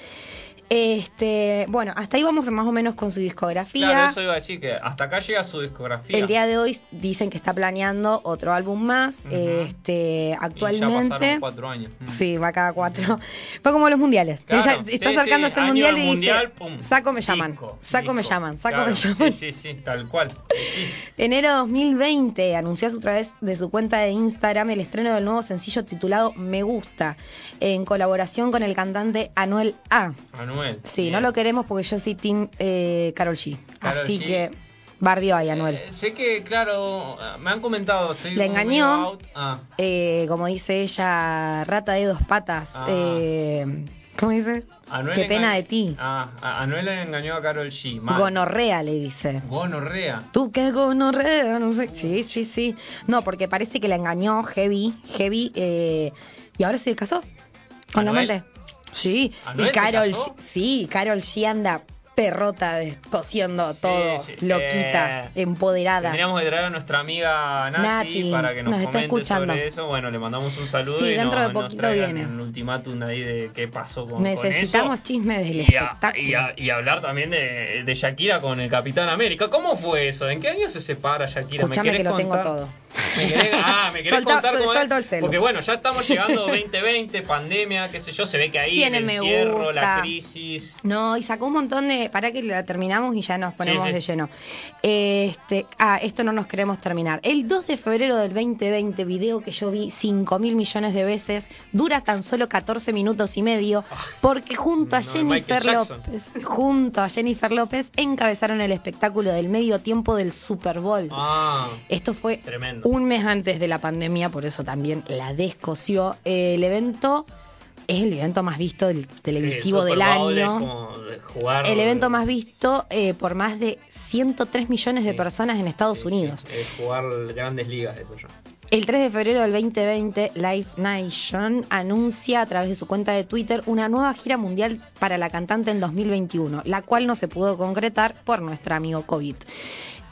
Este, bueno, hasta ahí vamos más o menos con su discografía. Claro, eso iba a decir que hasta acá llega su discografía. El día de hoy dicen que está planeando otro álbum más. Este, Y ya actualmente. pasaron cuatro años. Mm. Sí, va cada cuatro. Fue como los mundiales. Claro, Ella sí, está sí, acercándose al año mundial y mundial, dice: pum, Saco me llaman, disco, saco me llaman, saco Claro, me llaman. Sí, sí, sí, tal cual. Sí. Enero de 2020 anunció a través de su cuenta de Instagram el estreno del nuevo sencillo titulado Me Gusta, en colaboración con el cantante Anuel A. Sí, bien. no lo queremos porque yo soy Team eh, Carol G. Karol Así G. que bardió ahí Anuel. Eh, sé que, claro, me han comentado. Estoy como engañó. Ah, Eh, como dice ella, rata de dos patas. Ah. Eh, ¿Cómo dice? Anuel Qué pena de ti. Ah, Anuel le engañó a Carol G. Mal. Gonorrea le dice. Gonorrea. Tú qué gonorrea, no sé. Sí, sí, sí. No, porque parece que la engañó Heavy, Heavy, eh, y ahora se casó con la ¿Anuel? amante. Sí, ¿Anuel y Carol, sí, Carol G anda perrota, cosiendo Sí, todo, sí. loquita, Eh, empoderada. Tendríamos que traer a nuestra amiga Nati, Nati, para que nos, nos comente escuchando. sobre eso. Bueno, le mandamos un saludo Sí, y dentro no- de nos poquito viene. un ultimátum ahí de qué pasó con, Necesitamos con eso. chisme del Y, a- espectáculo. y, a- y hablar también de, de Shakira con el Capitán América. ¿Cómo fue eso? ¿En qué año se separa Shakira? Escuchame querés que lo tengo todo. ¿Me querés, ah, ¿me querés Solta- contar cómo suelto el. Porque bueno, ya estamos llegando 2020, pandemia, qué sé yo, se ve que ahí Tiene el me encierro, la crisis. No, y sacó un montón de. Para que la terminamos y ya nos ponemos Sí, sí. de lleno. Este, ah, esto no nos queremos terminar. El 2 de febrero del 2020, video que yo vi 5 mil millones de veces, dura tan solo 14 minutos y medio, porque junto a No, Jennifer. López, junto a Jennifer López, encabezaron el espectáculo del medio tiempo del Super Bowl. Ah, Esto fue Tremendo. Un mes antes de la pandemia, por eso también la descoció. Eh, el evento es el evento más visto del televisivo sí, del año. jugar- El evento más visto eh, por más de 103 millones de personas en Estados Sí, Unidos. es jugar grandes ligas, eso ya. El 3 de febrero del 2020, Live Nation anuncia a través de su cuenta de Twitter una nueva gira mundial para la cantante en 2021, la cual no se pudo concretar por nuestro amigo COVID.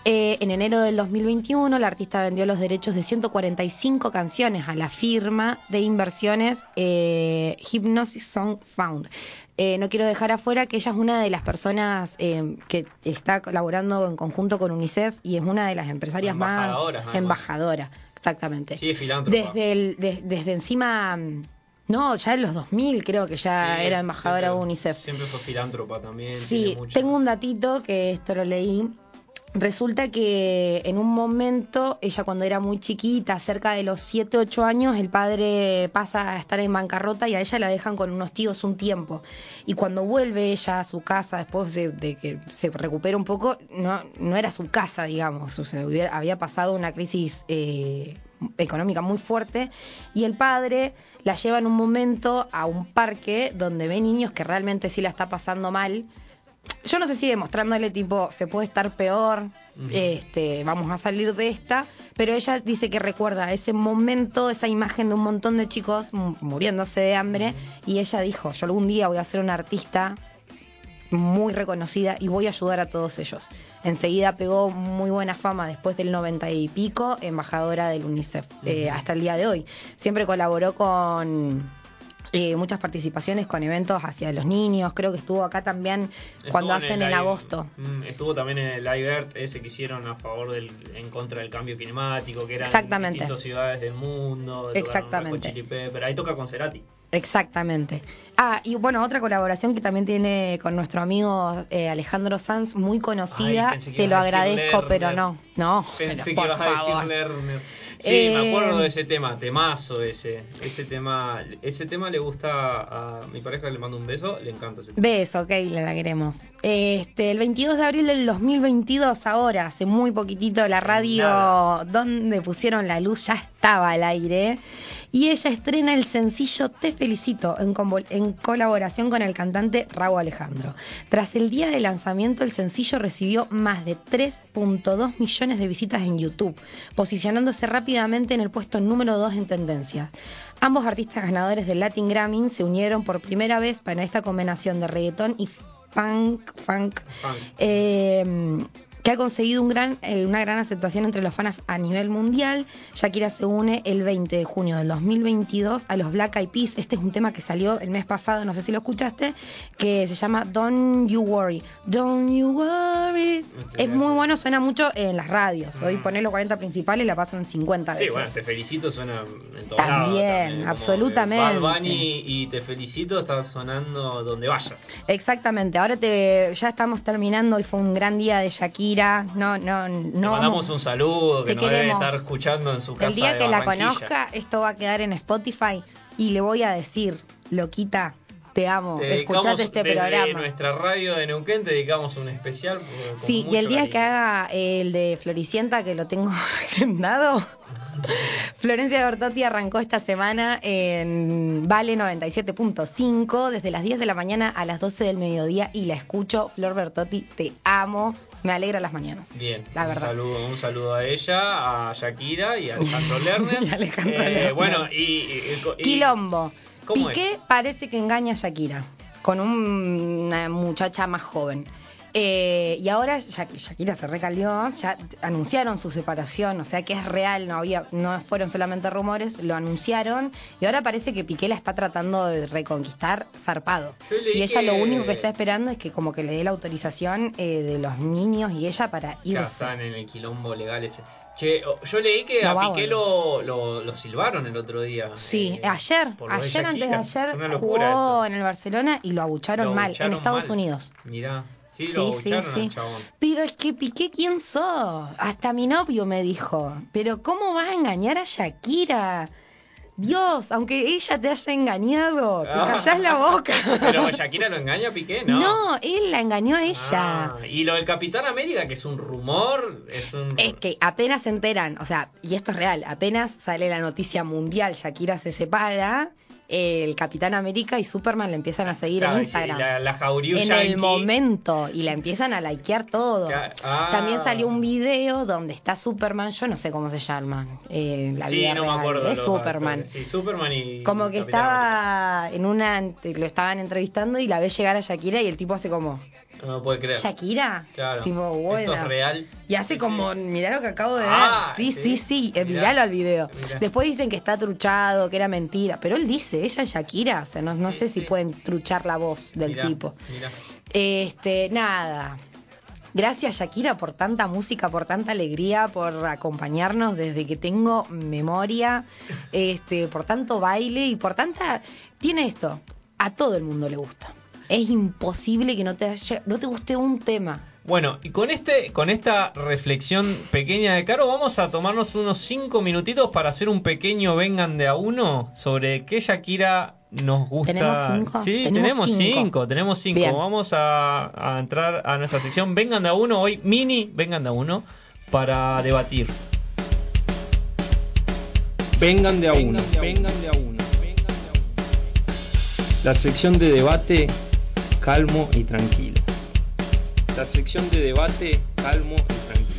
Eh, en enero del 2021, la artista vendió los derechos de 145 canciones a la firma de inversiones eh, Hypnosis Song Found. Eh, no quiero dejar afuera que ella es una de las personas eh, que está colaborando en conjunto con UNICEF y es una de las empresarias más Embajadoras, además. embajadora, exactamente. Sí, filántropa. Desde, el, de- desde encima, mm, no, ya en los 2000 creo que ya Sí, era embajadora de UNICEF. Siempre fue filántropa también. Sí, tiene mucho. tengo un datito que esto lo leí. Resulta que en un momento, ella cuando era muy chiquita, cerca de los 7, 8 años, el padre pasa a estar en bancarrota y a ella la dejan con unos tíos un tiempo. Y cuando vuelve ella a su casa, después de, que se recupera un poco, no, no era su casa, digamos. O sea, hubiera- había pasado una crisis eh, económica muy fuerte y el padre la lleva en un momento a un parque donde ve niños que realmente sí la está pasando mal yo no sé si demostrándole tipo se puede estar peor, este, vamos a salir de esta, pero ella dice que recuerda ese momento, esa imagen de un montón de chicos mu- muriéndose de hambre y ella dijo, yo algún día voy a ser una artista muy reconocida y voy a ayudar a todos ellos. Enseguida pegó muy buena fama después del 90 y pico, embajadora del UNICEF, eh, hasta el día de hoy. Siempre colaboró con eh, muchas participaciones con eventos hacia los niños, creo que estuvo acá también cuando hacen el en agosto. mm, Estuvo también en el Live Earth, ese que hicieron a favor del, en contra del cambio climático, que eran Exactamente. distintas ciudades del mundo. Exactamente. Pepper. Ahí toca con Cerati. Exactamente. Ah, y bueno, otra colaboración que también tiene con nuestro amigo eh, Alejandro Sanz, muy conocida. Ay, Te lo a agradezco, pero no. No, Pensé pero que por ibas a favor. decir Lerner. Sí, me Eh, acuerdo de ese tema, temazo ese. Ese tema, ese tema le gusta a mi pareja, le mando un beso, le encanta ese tema. Beso, ok, la, la queremos. Este, el 22 de abril del 2022, ahora, hace muy poquitito, la radio Nada. donde pusieron la luz ya estaba al aire. Y ella estrena el sencillo Te Felicito en, colaboración con el cantante Raúl Alejandro. Tras el día de lanzamiento, el sencillo recibió más de 3.2 millones de visitas en YouTube, posicionándose rápidamente en el puesto número 2 en tendencia. Ambos artistas ganadores del Latin Grammy se unieron por primera vez para esta combinación de reggaetón y funk, funk Funk. eh, que ha conseguido un gran, eh, una gran aceptación entre los fans a nivel mundial. Shakira se une el 20 de junio del 2022 a los Black Eyed Peas. Este es un tema que salió el mes pasado, no sé si lo escuchaste, que se llama Don't You Worry. Don't You Worry. Es muy bueno, suena mucho en las radios. Hoy Mm. los 40 principales y la pasan 50 Sí, veces. bueno, te felicito suena en todos También, lados, como absolutamente. Bad Bunny y te felicito está sonando donde vayas. Exactamente, ahora te, ya estamos terminando y fue un gran día de Shakira. No, no, Le no. mandamos vamos- un saludo que nos debe estar escuchando en su casa. El día de que la conozca, esto va a quedar en Spotify y le voy a decir, loquita, te amo, Te escuchate este desde programa. nuestra radio de Neuquén te dedicamos un especial. con- Sí, y el día que haga el de Floricienta, que lo tengo agendado, Florencia Bertotti arrancó esta semana en Vale 97.5 desde las 10 de la mañana a las 12 del mediodía y la escucho. Flor Bertotti, te amo, me alegra las mañanas. Bien, La un verdad. saludo, un saludo a ella, a Shakira y a Alejandro Lerner. Y a Alejandro Eh, Lerner. Bueno, y, y- y- Quilombo. ¿Cómo Piqué parece que engaña a Shakira con un- una muchacha más joven. Eh, y ahora Sha- Shakira se recalió, ya anunciaron su separación, o sea que es real, no había, no fueron solamente rumores, lo anunciaron y ahora parece que Piqué la está tratando de reconquistar zarpado. Y ella que- lo único que está esperando es que como que le dé la autorización eh, de los niños y ella para Ya irse. están en el quilombo legal ese. Che, yo leí que No a Piqué lo, lo, lo silbaron el otro día. Sí, eh, ayer, ayer antes de ayer jugó eso. en el Barcelona y lo abucharon Lo mal en Estados mal. Unidos. Mirá, sí, Sí, lo sí, chabón. Pero es que Piqué, ¿quién sos? Hasta mi novio me dijo, pero ¿cómo vas a engañar a Shakira? Dios, aunque ella te haya engañado, te callás la boca. Pero Shakira lo engaña a Piqué, ¿no? No, él la engañó a ella. Ah, y lo del Capitán América, que es un rumor, es un... Es que apenas se enteran, o sea, y esto es real, apenas sale la noticia mundial, Shakira se separa, el Capitán América y Superman le empiezan a seguir Claro, en Instagram. la, la en yankee. el momento y la empiezan a likear todo. Claro. Ah. También salió un video donde está Superman, yo no sé cómo se llama, eh, la Sí, vida no me acuerdo. es Superman. Sí, Superman y. Como que Capitán América. estaba en una, lo estaban entrevistando y la ve llegar a Shakira y el tipo hace como, No puede creer. ¿Shakira? Claro. Tipo, Esto bueno. es real. Y hace Sí, como, mirá lo que acabo de Ah, ver. Sí, sí. sí, eh, Mirá. miralo al video. Mirá. Después dicen que está truchado, que era mentira. Pero él dice, ella es Shakira. O sea, no, no Sí, sé si pueden truchar la voz del Mirá, tipo. Este, nada. Gracias Shakira por tanta música, por tanta alegría, por acompañarnos desde que tengo memoria, este, por tanto baile y por tanta... Tiene esto, a todo el mundo le gusta. Es imposible que no te, haya- no te guste un tema. Bueno, y con este, con esta reflexión pequeña de Caro, vamos a tomarnos unos cinco minutitos para hacer un pequeño vengan de a uno sobre qué Shakira nos gusta. ¿Tenemos cinco? Sí, Tenemos tenemos, cinco. cinco. tenemos cinco. Bien. Vamos a, a entrar a nuestra sección vengan de a uno hoy mini vengan de a uno para debatir. Vengan de a uno. Vengan de a uno. La sección de debate calmo y tranquilo. La sección de debate calmo y tranquilo.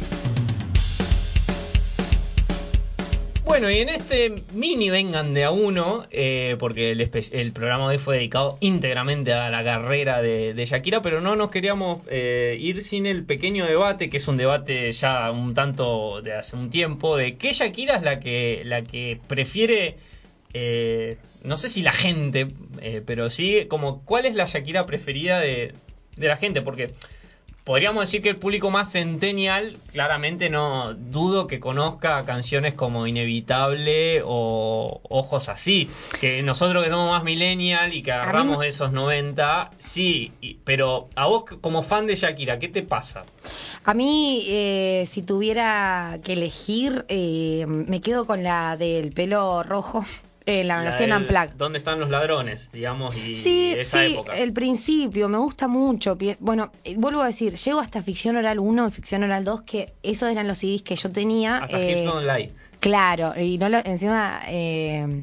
Bueno, y en este mini vengan de a uno, eh, porque el, programa de hoy fue dedicado íntegramente a la carrera de, de Shakira, pero no nos queríamos eh, ir sin el pequeño debate, que es un debate ya un tanto de hace un tiempo, de qué Shakira es la que, la que prefiere, eh, no sé si la gente, eh, pero sí como cuál es la Shakira preferida de, de la gente, porque podríamos decir que el público más centennial claramente no dudo que conozca canciones como Inevitable o Ojos así, que nosotros que somos más millennial y que agarramos esos 90, sí, y- pero a vos como fan de Shakira, ¿qué te pasa? A mí, eh, si tuviera que elegir, eh, me quedo con la del pelo rojo, eh, la, versión del- Unplugged. ¿Dónde están los ladrones? Digamos, y Sí, esa sí, época. el principio me gusta mucho. Bueno, eh, vuelvo a decir, llego hasta Ficción Oral 1 y Ficción Oral 2, que esos eran los CDs que yo tenía. Hasta eh, Lie. Claro, y no lo, encima eh,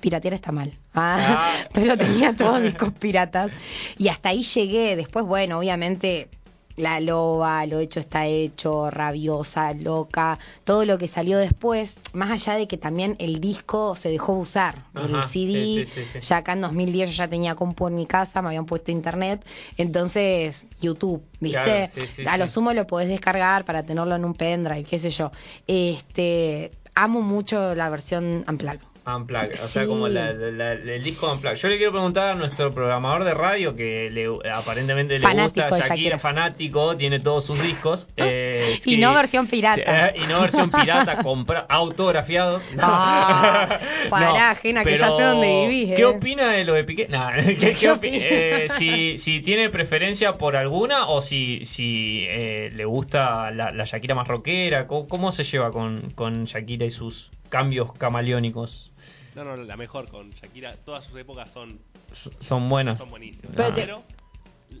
piratear está mal. Ah, Ah. pero tenía todos discos piratas y hasta ahí llegué. Después, bueno, obviamente La Loba, Lo hecho está hecho, Rabiosa, Loca, todo lo que salió después, más allá de que también el disco se dejó usar, el CD, sí, sí, sí, sí. ya acá en 2010 yo ya tenía compu en mi casa, me habían puesto internet, entonces YouTube, ¿viste? Claro, a lo sumo lo podés descargar para tenerlo en un pendrive, qué sé yo. Este, amo mucho la versión Unplugged. Unplugged, o sea, como la- la- la- el disco Unplugged. Yo le quiero preguntar a nuestro programador de radio que le, aparentemente le gusta Shakira, Shakira. fanático, tiene todos sus discos. eh, Y sí. no versión pirata. Eh, y no versión pirata, compra, autografiado. No. Ah, pará, Jena, que ya sé dónde vivís, ¿Qué eh. opina de lo de Piqué? Nah, ¿qué- qué ¿Qué opi- opina? eh, si, si tiene preferencia por alguna o si, si eh, le gusta la, la Shakira más rockera, ¿cómo, cómo se lleva con, con Shakira y sus cambios camaleónicos? No, no, la mejor con Shakira. Todas sus épocas son, S- Son buenas. son buenísimas. Pero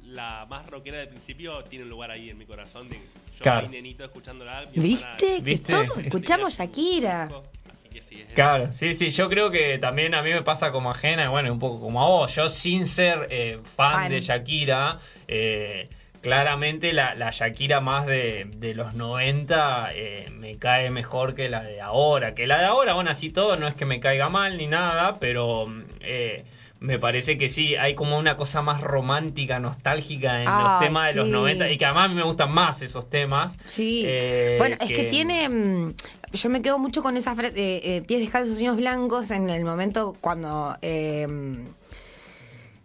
la más rockera del principio tiene un lugar ahí en mi corazón. De, yo Claro. ahí nenito escuchándola. mi hermana- ¿Viste? ¿Viste? todos escuchamos Shakira. Así que sí, es Claro, sí, sí, yo creo que también a mí me pasa como ajena, y bueno, un poco como a vos, yo sin ser eh, fan, Fan. de Shakira, eh, claramente la, la Shakira más de, de los 90 eh, me cae mejor que la de ahora, que la de ahora, bueno, así todo, no es que me caiga mal ni nada, pero eh, me parece que sí, hay como una cosa más romántica, nostálgica en los temas de los sí. 90, y que además a mí me gustan más esos temas. Sí. Eh, bueno, es que tiene. mm, Yo me quedo mucho con esa frase, eh, eh, pies descalzos, sueños blancos, en el momento cuando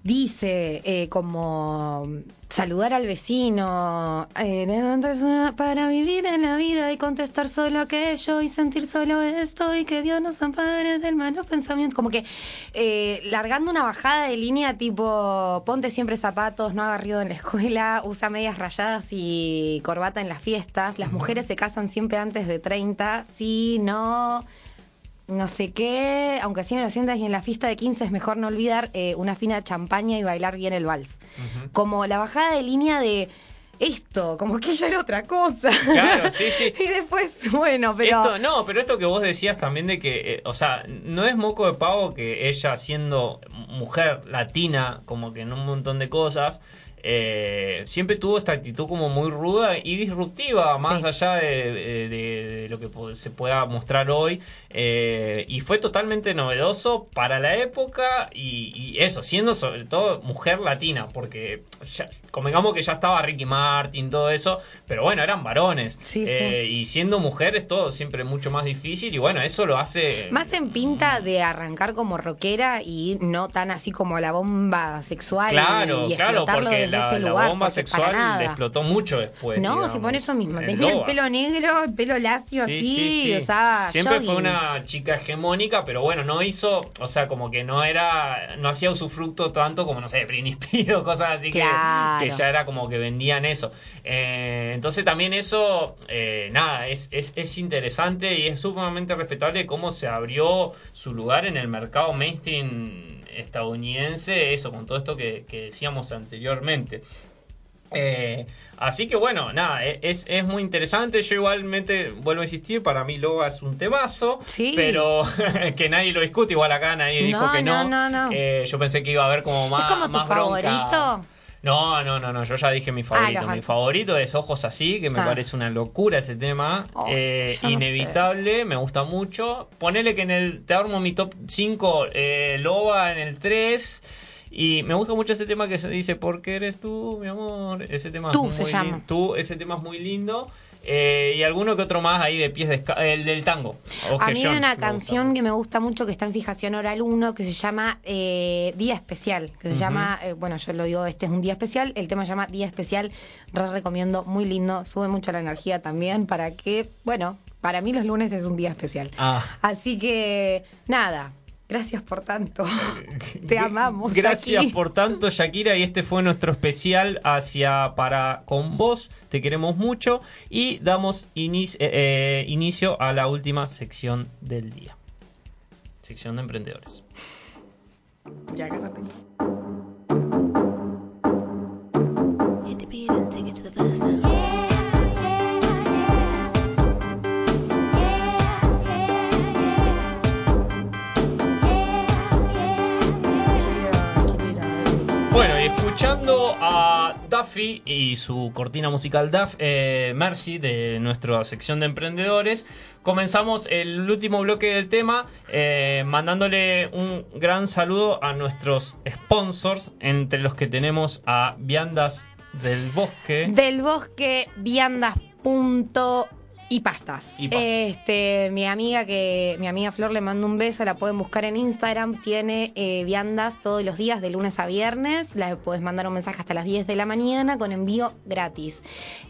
dice como saludar al vecino, para vivir en la vida y contestar solo aquello y sentir solo esto y que Dios nos ampare del malo pensamiento. Como que eh, largando una bajada de línea tipo ponte siempre zapatos, no haga ruido en la escuela, usa medias rayadas y corbata en las fiestas, las mujeres se casan siempre antes de 30, sí, no no sé qué, aunque sí en las tiendas y en la fiesta de 15 es mejor no olvidar eh, una fina champaña y bailar bien el vals. Como la bajada de línea de esto, como que ella era otra cosa. Claro, sí, sí. y después, bueno, pero... Esto, no, pero esto que vos decías también de que, eh, o sea, no es moco de pavo que ella siendo mujer latina, como que en un montón de cosas, eh, siempre tuvo esta actitud como muy ruda y disruptiva, más Sí. allá de, de- de lo que se pueda mostrar hoy. eh, y fue totalmente novedoso para la época y, y eso, siendo sobre todo mujer latina, porque ya, convengamos que ya estaba Ricky Martin, todo eso, pero bueno, eran varones. Sí, sí. Eh, y siendo mujer es todo siempre mucho más difícil y bueno, eso lo hace... Más en pinta de arrancar como rockera y no tan así como la bomba sexual Claro, y claro, porque desde la, ese la lugar. bomba sexual explotó mucho después. No, digamos, se pone eso mismo. en Tenía el pelo negro, el pelo lacio Sí, así, sí, sí. usaba Siempre fue una chica hegemónica, pero bueno, no hizo, o sea, como que no era, no hacía usufructo tanto como, no sé, Britney Spears cosas así que- que, ya era como que vendían eso. Eh, entonces también eso, eh, nada, es, es, es interesante y es sumamente respetable cómo se abrió su lugar en el mercado mainstream estadounidense, eso, con todo esto que, que decíamos anteriormente. Eh, así que bueno, nada, e- es, es muy interesante. Yo igualmente vuelvo a insistir, para mí Loba es un temazo, Sí. pero que nadie lo discute, igual acá nadie dijo que no. no, no. Eh, yo pensé que iba a haber como más. ¿Es como tu más bronca. Favorito? No, no, no, no, yo ya dije mi favorito. los mi favorito es Ojos Así, que me Ah. parece una locura ese tema. Oh, Eh, no inevitable, me gusta mucho. Ponele que en el. Te armo mi top 5, eh, Loba en el 3. Y me gusta mucho ese tema que se dice, porque eres tú, mi amor. Ese tema Tú es se muy llama. lin- Tú, ese tema es muy lindo. Eh, y alguno que otro más ahí de pies de el del tango. A mí hay una gusta canción que me gusta mucho que está en fijación oral 1 que se llama eh, Día Especial. Que se llama, eh, bueno, yo lo digo, este es un día especial. El tema se llama Día Especial. Re recomiendo, muy lindo. Sube mucho la energía también para que, bueno, para mí los lunes es un día especial. Ah. Así que, nada. Gracias por tanto. Te amamos. Gracias por tanto, Shakira, y este fue nuestro especial hacia para con vos. Te queremos mucho y damos inicio, eh, eh, inicio a la última sección del día. Sección de emprendedores. Ya agárrate. Y su cortina musical Duff, eh, Mercy de nuestra sección de emprendedores, comenzamos el último bloque del tema eh, mandándole un gran saludo a nuestros sponsors, entre los que tenemos a Viandas del Bosque. Del bosque viandas y pastas. Y pastas. Este, mi amiga que mi amiga Flor le mando un beso, la pueden buscar en Instagram, tiene eh, viandas todos los días de lunes a viernes, la puedes mandar un mensaje hasta las 10 de la mañana con envío gratis.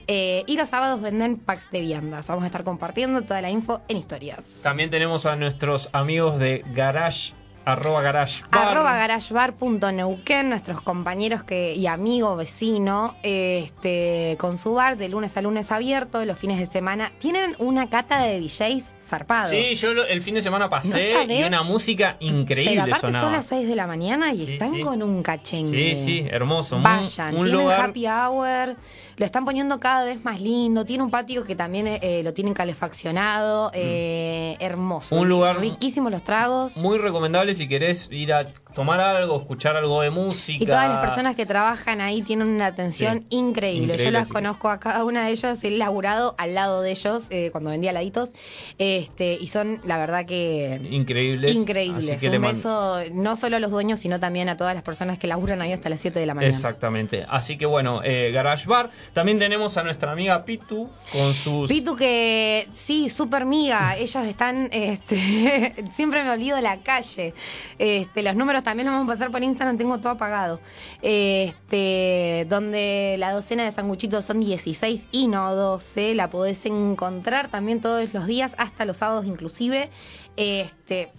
Eh, y los sábados venden packs de viandas. Vamos a estar compartiendo toda la info en historias. También tenemos a nuestros amigos de Garage, arroba Garage Bar. Arroba garagebar.neuquén, nuestros compañeros que, y amigo vecino, este, con su bar de lunes a lunes abierto, los fines de semana. Tienen una cata de DJs zarpado. Sí, yo lo- el fin de semana pasé ¿No y una música increíble Pero aparte sonaba. son las 6 de la mañana y Sí, están sí. con un cachengue. Sí, sí, hermoso. Un- Vayan, un tienen lugar happy hour, lo están poniendo cada vez más lindo, tiene un patio que también eh, lo tienen calefaccionado, eh, hermoso. Mm. Un lugar- Riquísimos los tragos. muy recomendable si querés ir a tomar algo, escuchar algo de música. Y todas las personas que trabajan ahí tienen una atención Sí, increíble. Yo las que- conozco a cada una de ellos, he laburado al lado de ellos eh, cuando vendía laditos, este, y son la verdad que increíbles. increíbles. Así que Un beso no solo a los dueños, sino también a todas las personas que laburan ahí hasta las 7 de la mañana. Exactamente. Así que bueno, eh, Garage Bar. También tenemos a nuestra amiga Pitu con sus. Pitu que sí, súper miga, ellos están, este, siempre me olvido la calle. Este, los números también los vamos a pasar por Instagram, tengo todo apagado. Este, donde la docena de sanguchitos son 16 y no 12, la podés encontrar también todos los días, hasta los sábados inclusive. Este,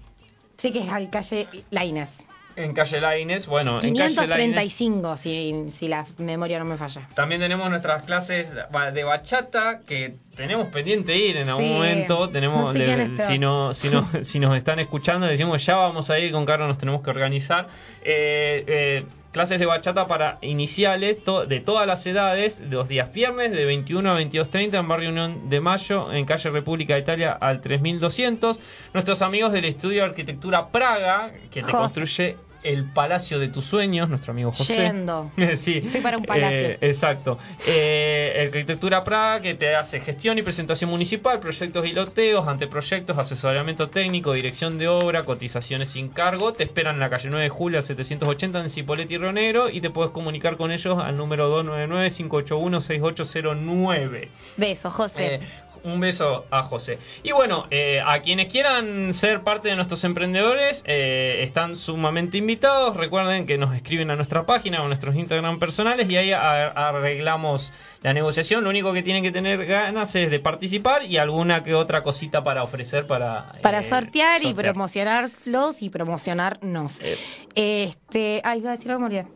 sé que es al calle La Inés. En calle Laines. Bueno, en calle. 535, si, si la memoria no me falla. También tenemos nuestras clases de bachata que tenemos pendiente ir en algún Sí. momento. Tenemos, No sé le- si, no, si, no, si nos están escuchando, decimos ya vamos a ir con Carlos, nos tenemos que organizar. Eh, eh, clases de bachata para iniciales to- de todas las edades, los días viernes de 21 a 22.30 en Barrio Unión de Mayo, en calle República de Italia al 3200. Nuestros amigos del estudio de arquitectura Praga, que te construye el palacio de tus sueños, nuestro amigo José. Yendo. sí. Estoy para un palacio. Eh, exacto. Eh, Arquitectura Praga que te hace gestión y presentación municipal, proyectos y loteos, anteproyectos, asesoramiento técnico, dirección de obra, cotizaciones sin cargo. Te esperan en la calle 9 de julio al 780 en Cipolletti y Río Negro y te puedes comunicar con ellos al número 299-581-6809. Beso, José. Eh, un beso a José. Y bueno, eh, a quienes quieran ser parte de nuestros emprendedores, eh, están sumamente invitados. Recuerden que nos escriben a nuestra página o a nuestros Instagram personales y ahí arreglamos la negociación. Lo único que tienen que tener ganas es de participar y alguna que otra cosita para ofrecer para... para eh, sortear y promocionarlos y promocionarnos. Eh. Este, ay, iba a decir algo, olvidé.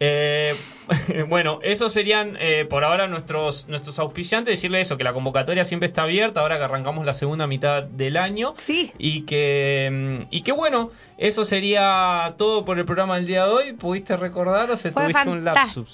Eh, bueno, esos serían eh, por ahora nuestros nuestros auspiciantes. Decirle eso, que la convocatoria siempre está abierta ahora que arrancamos la segunda mitad del año. Sí. Y que, mm, y que bueno, eso sería todo por el programa del día de hoy. ¿Pudiste recordar o se Fue tuviste un lapsus?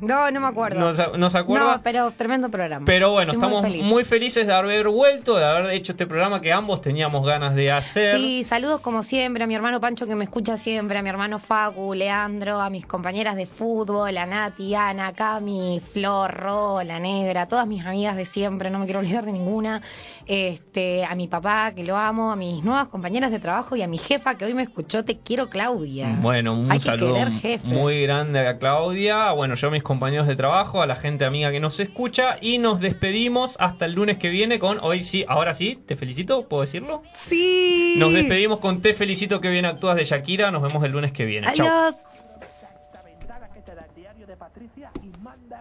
No, no me acuerdo. ¿No, se- no se acuerda? No, pero tremendo programa. Pero bueno, Estoy estamos feliz. muy, felices de haber vuelto, de haber hecho este programa que ambos teníamos ganas de hacer. Sí, saludos como siempre a mi hermano Pancho que me escucha siempre, a mi hermano Facu, Leandro, a mis compañeras de fútbol, a Nati, Ana, Cami, Flor, Ro, la Negra, todas mis amigas de siempre, no me quiero olvidar de ninguna. Este, a mi papá que lo amo, a mis nuevas compañeras de trabajo y a mi jefa que hoy me escuchó, te quiero Claudia. Bueno, un Hay que saludo querer jefe. muy grande a Claudia, bueno, yo a mis compañeros de trabajo, a la gente amiga que nos escucha y nos despedimos hasta el lunes que viene con, hoy sí, ahora sí, te felicito, ¿puedo decirlo? Sí. Nos despedimos con Te felicito que bien actúas de Shakira, nos vemos el lunes que viene. Adiós.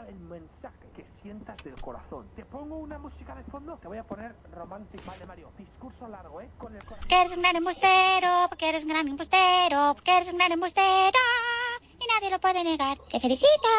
El mensaje que sientas del corazón. Te pongo una música de fondo, te voy a poner romántico. Vale, Mario, discurso largo, ¿eh? Con el corazón. Porque eres un gran embustero, porque eres un gran embustero, porque eres un gran embustero y nadie lo puede negar. Te felicito.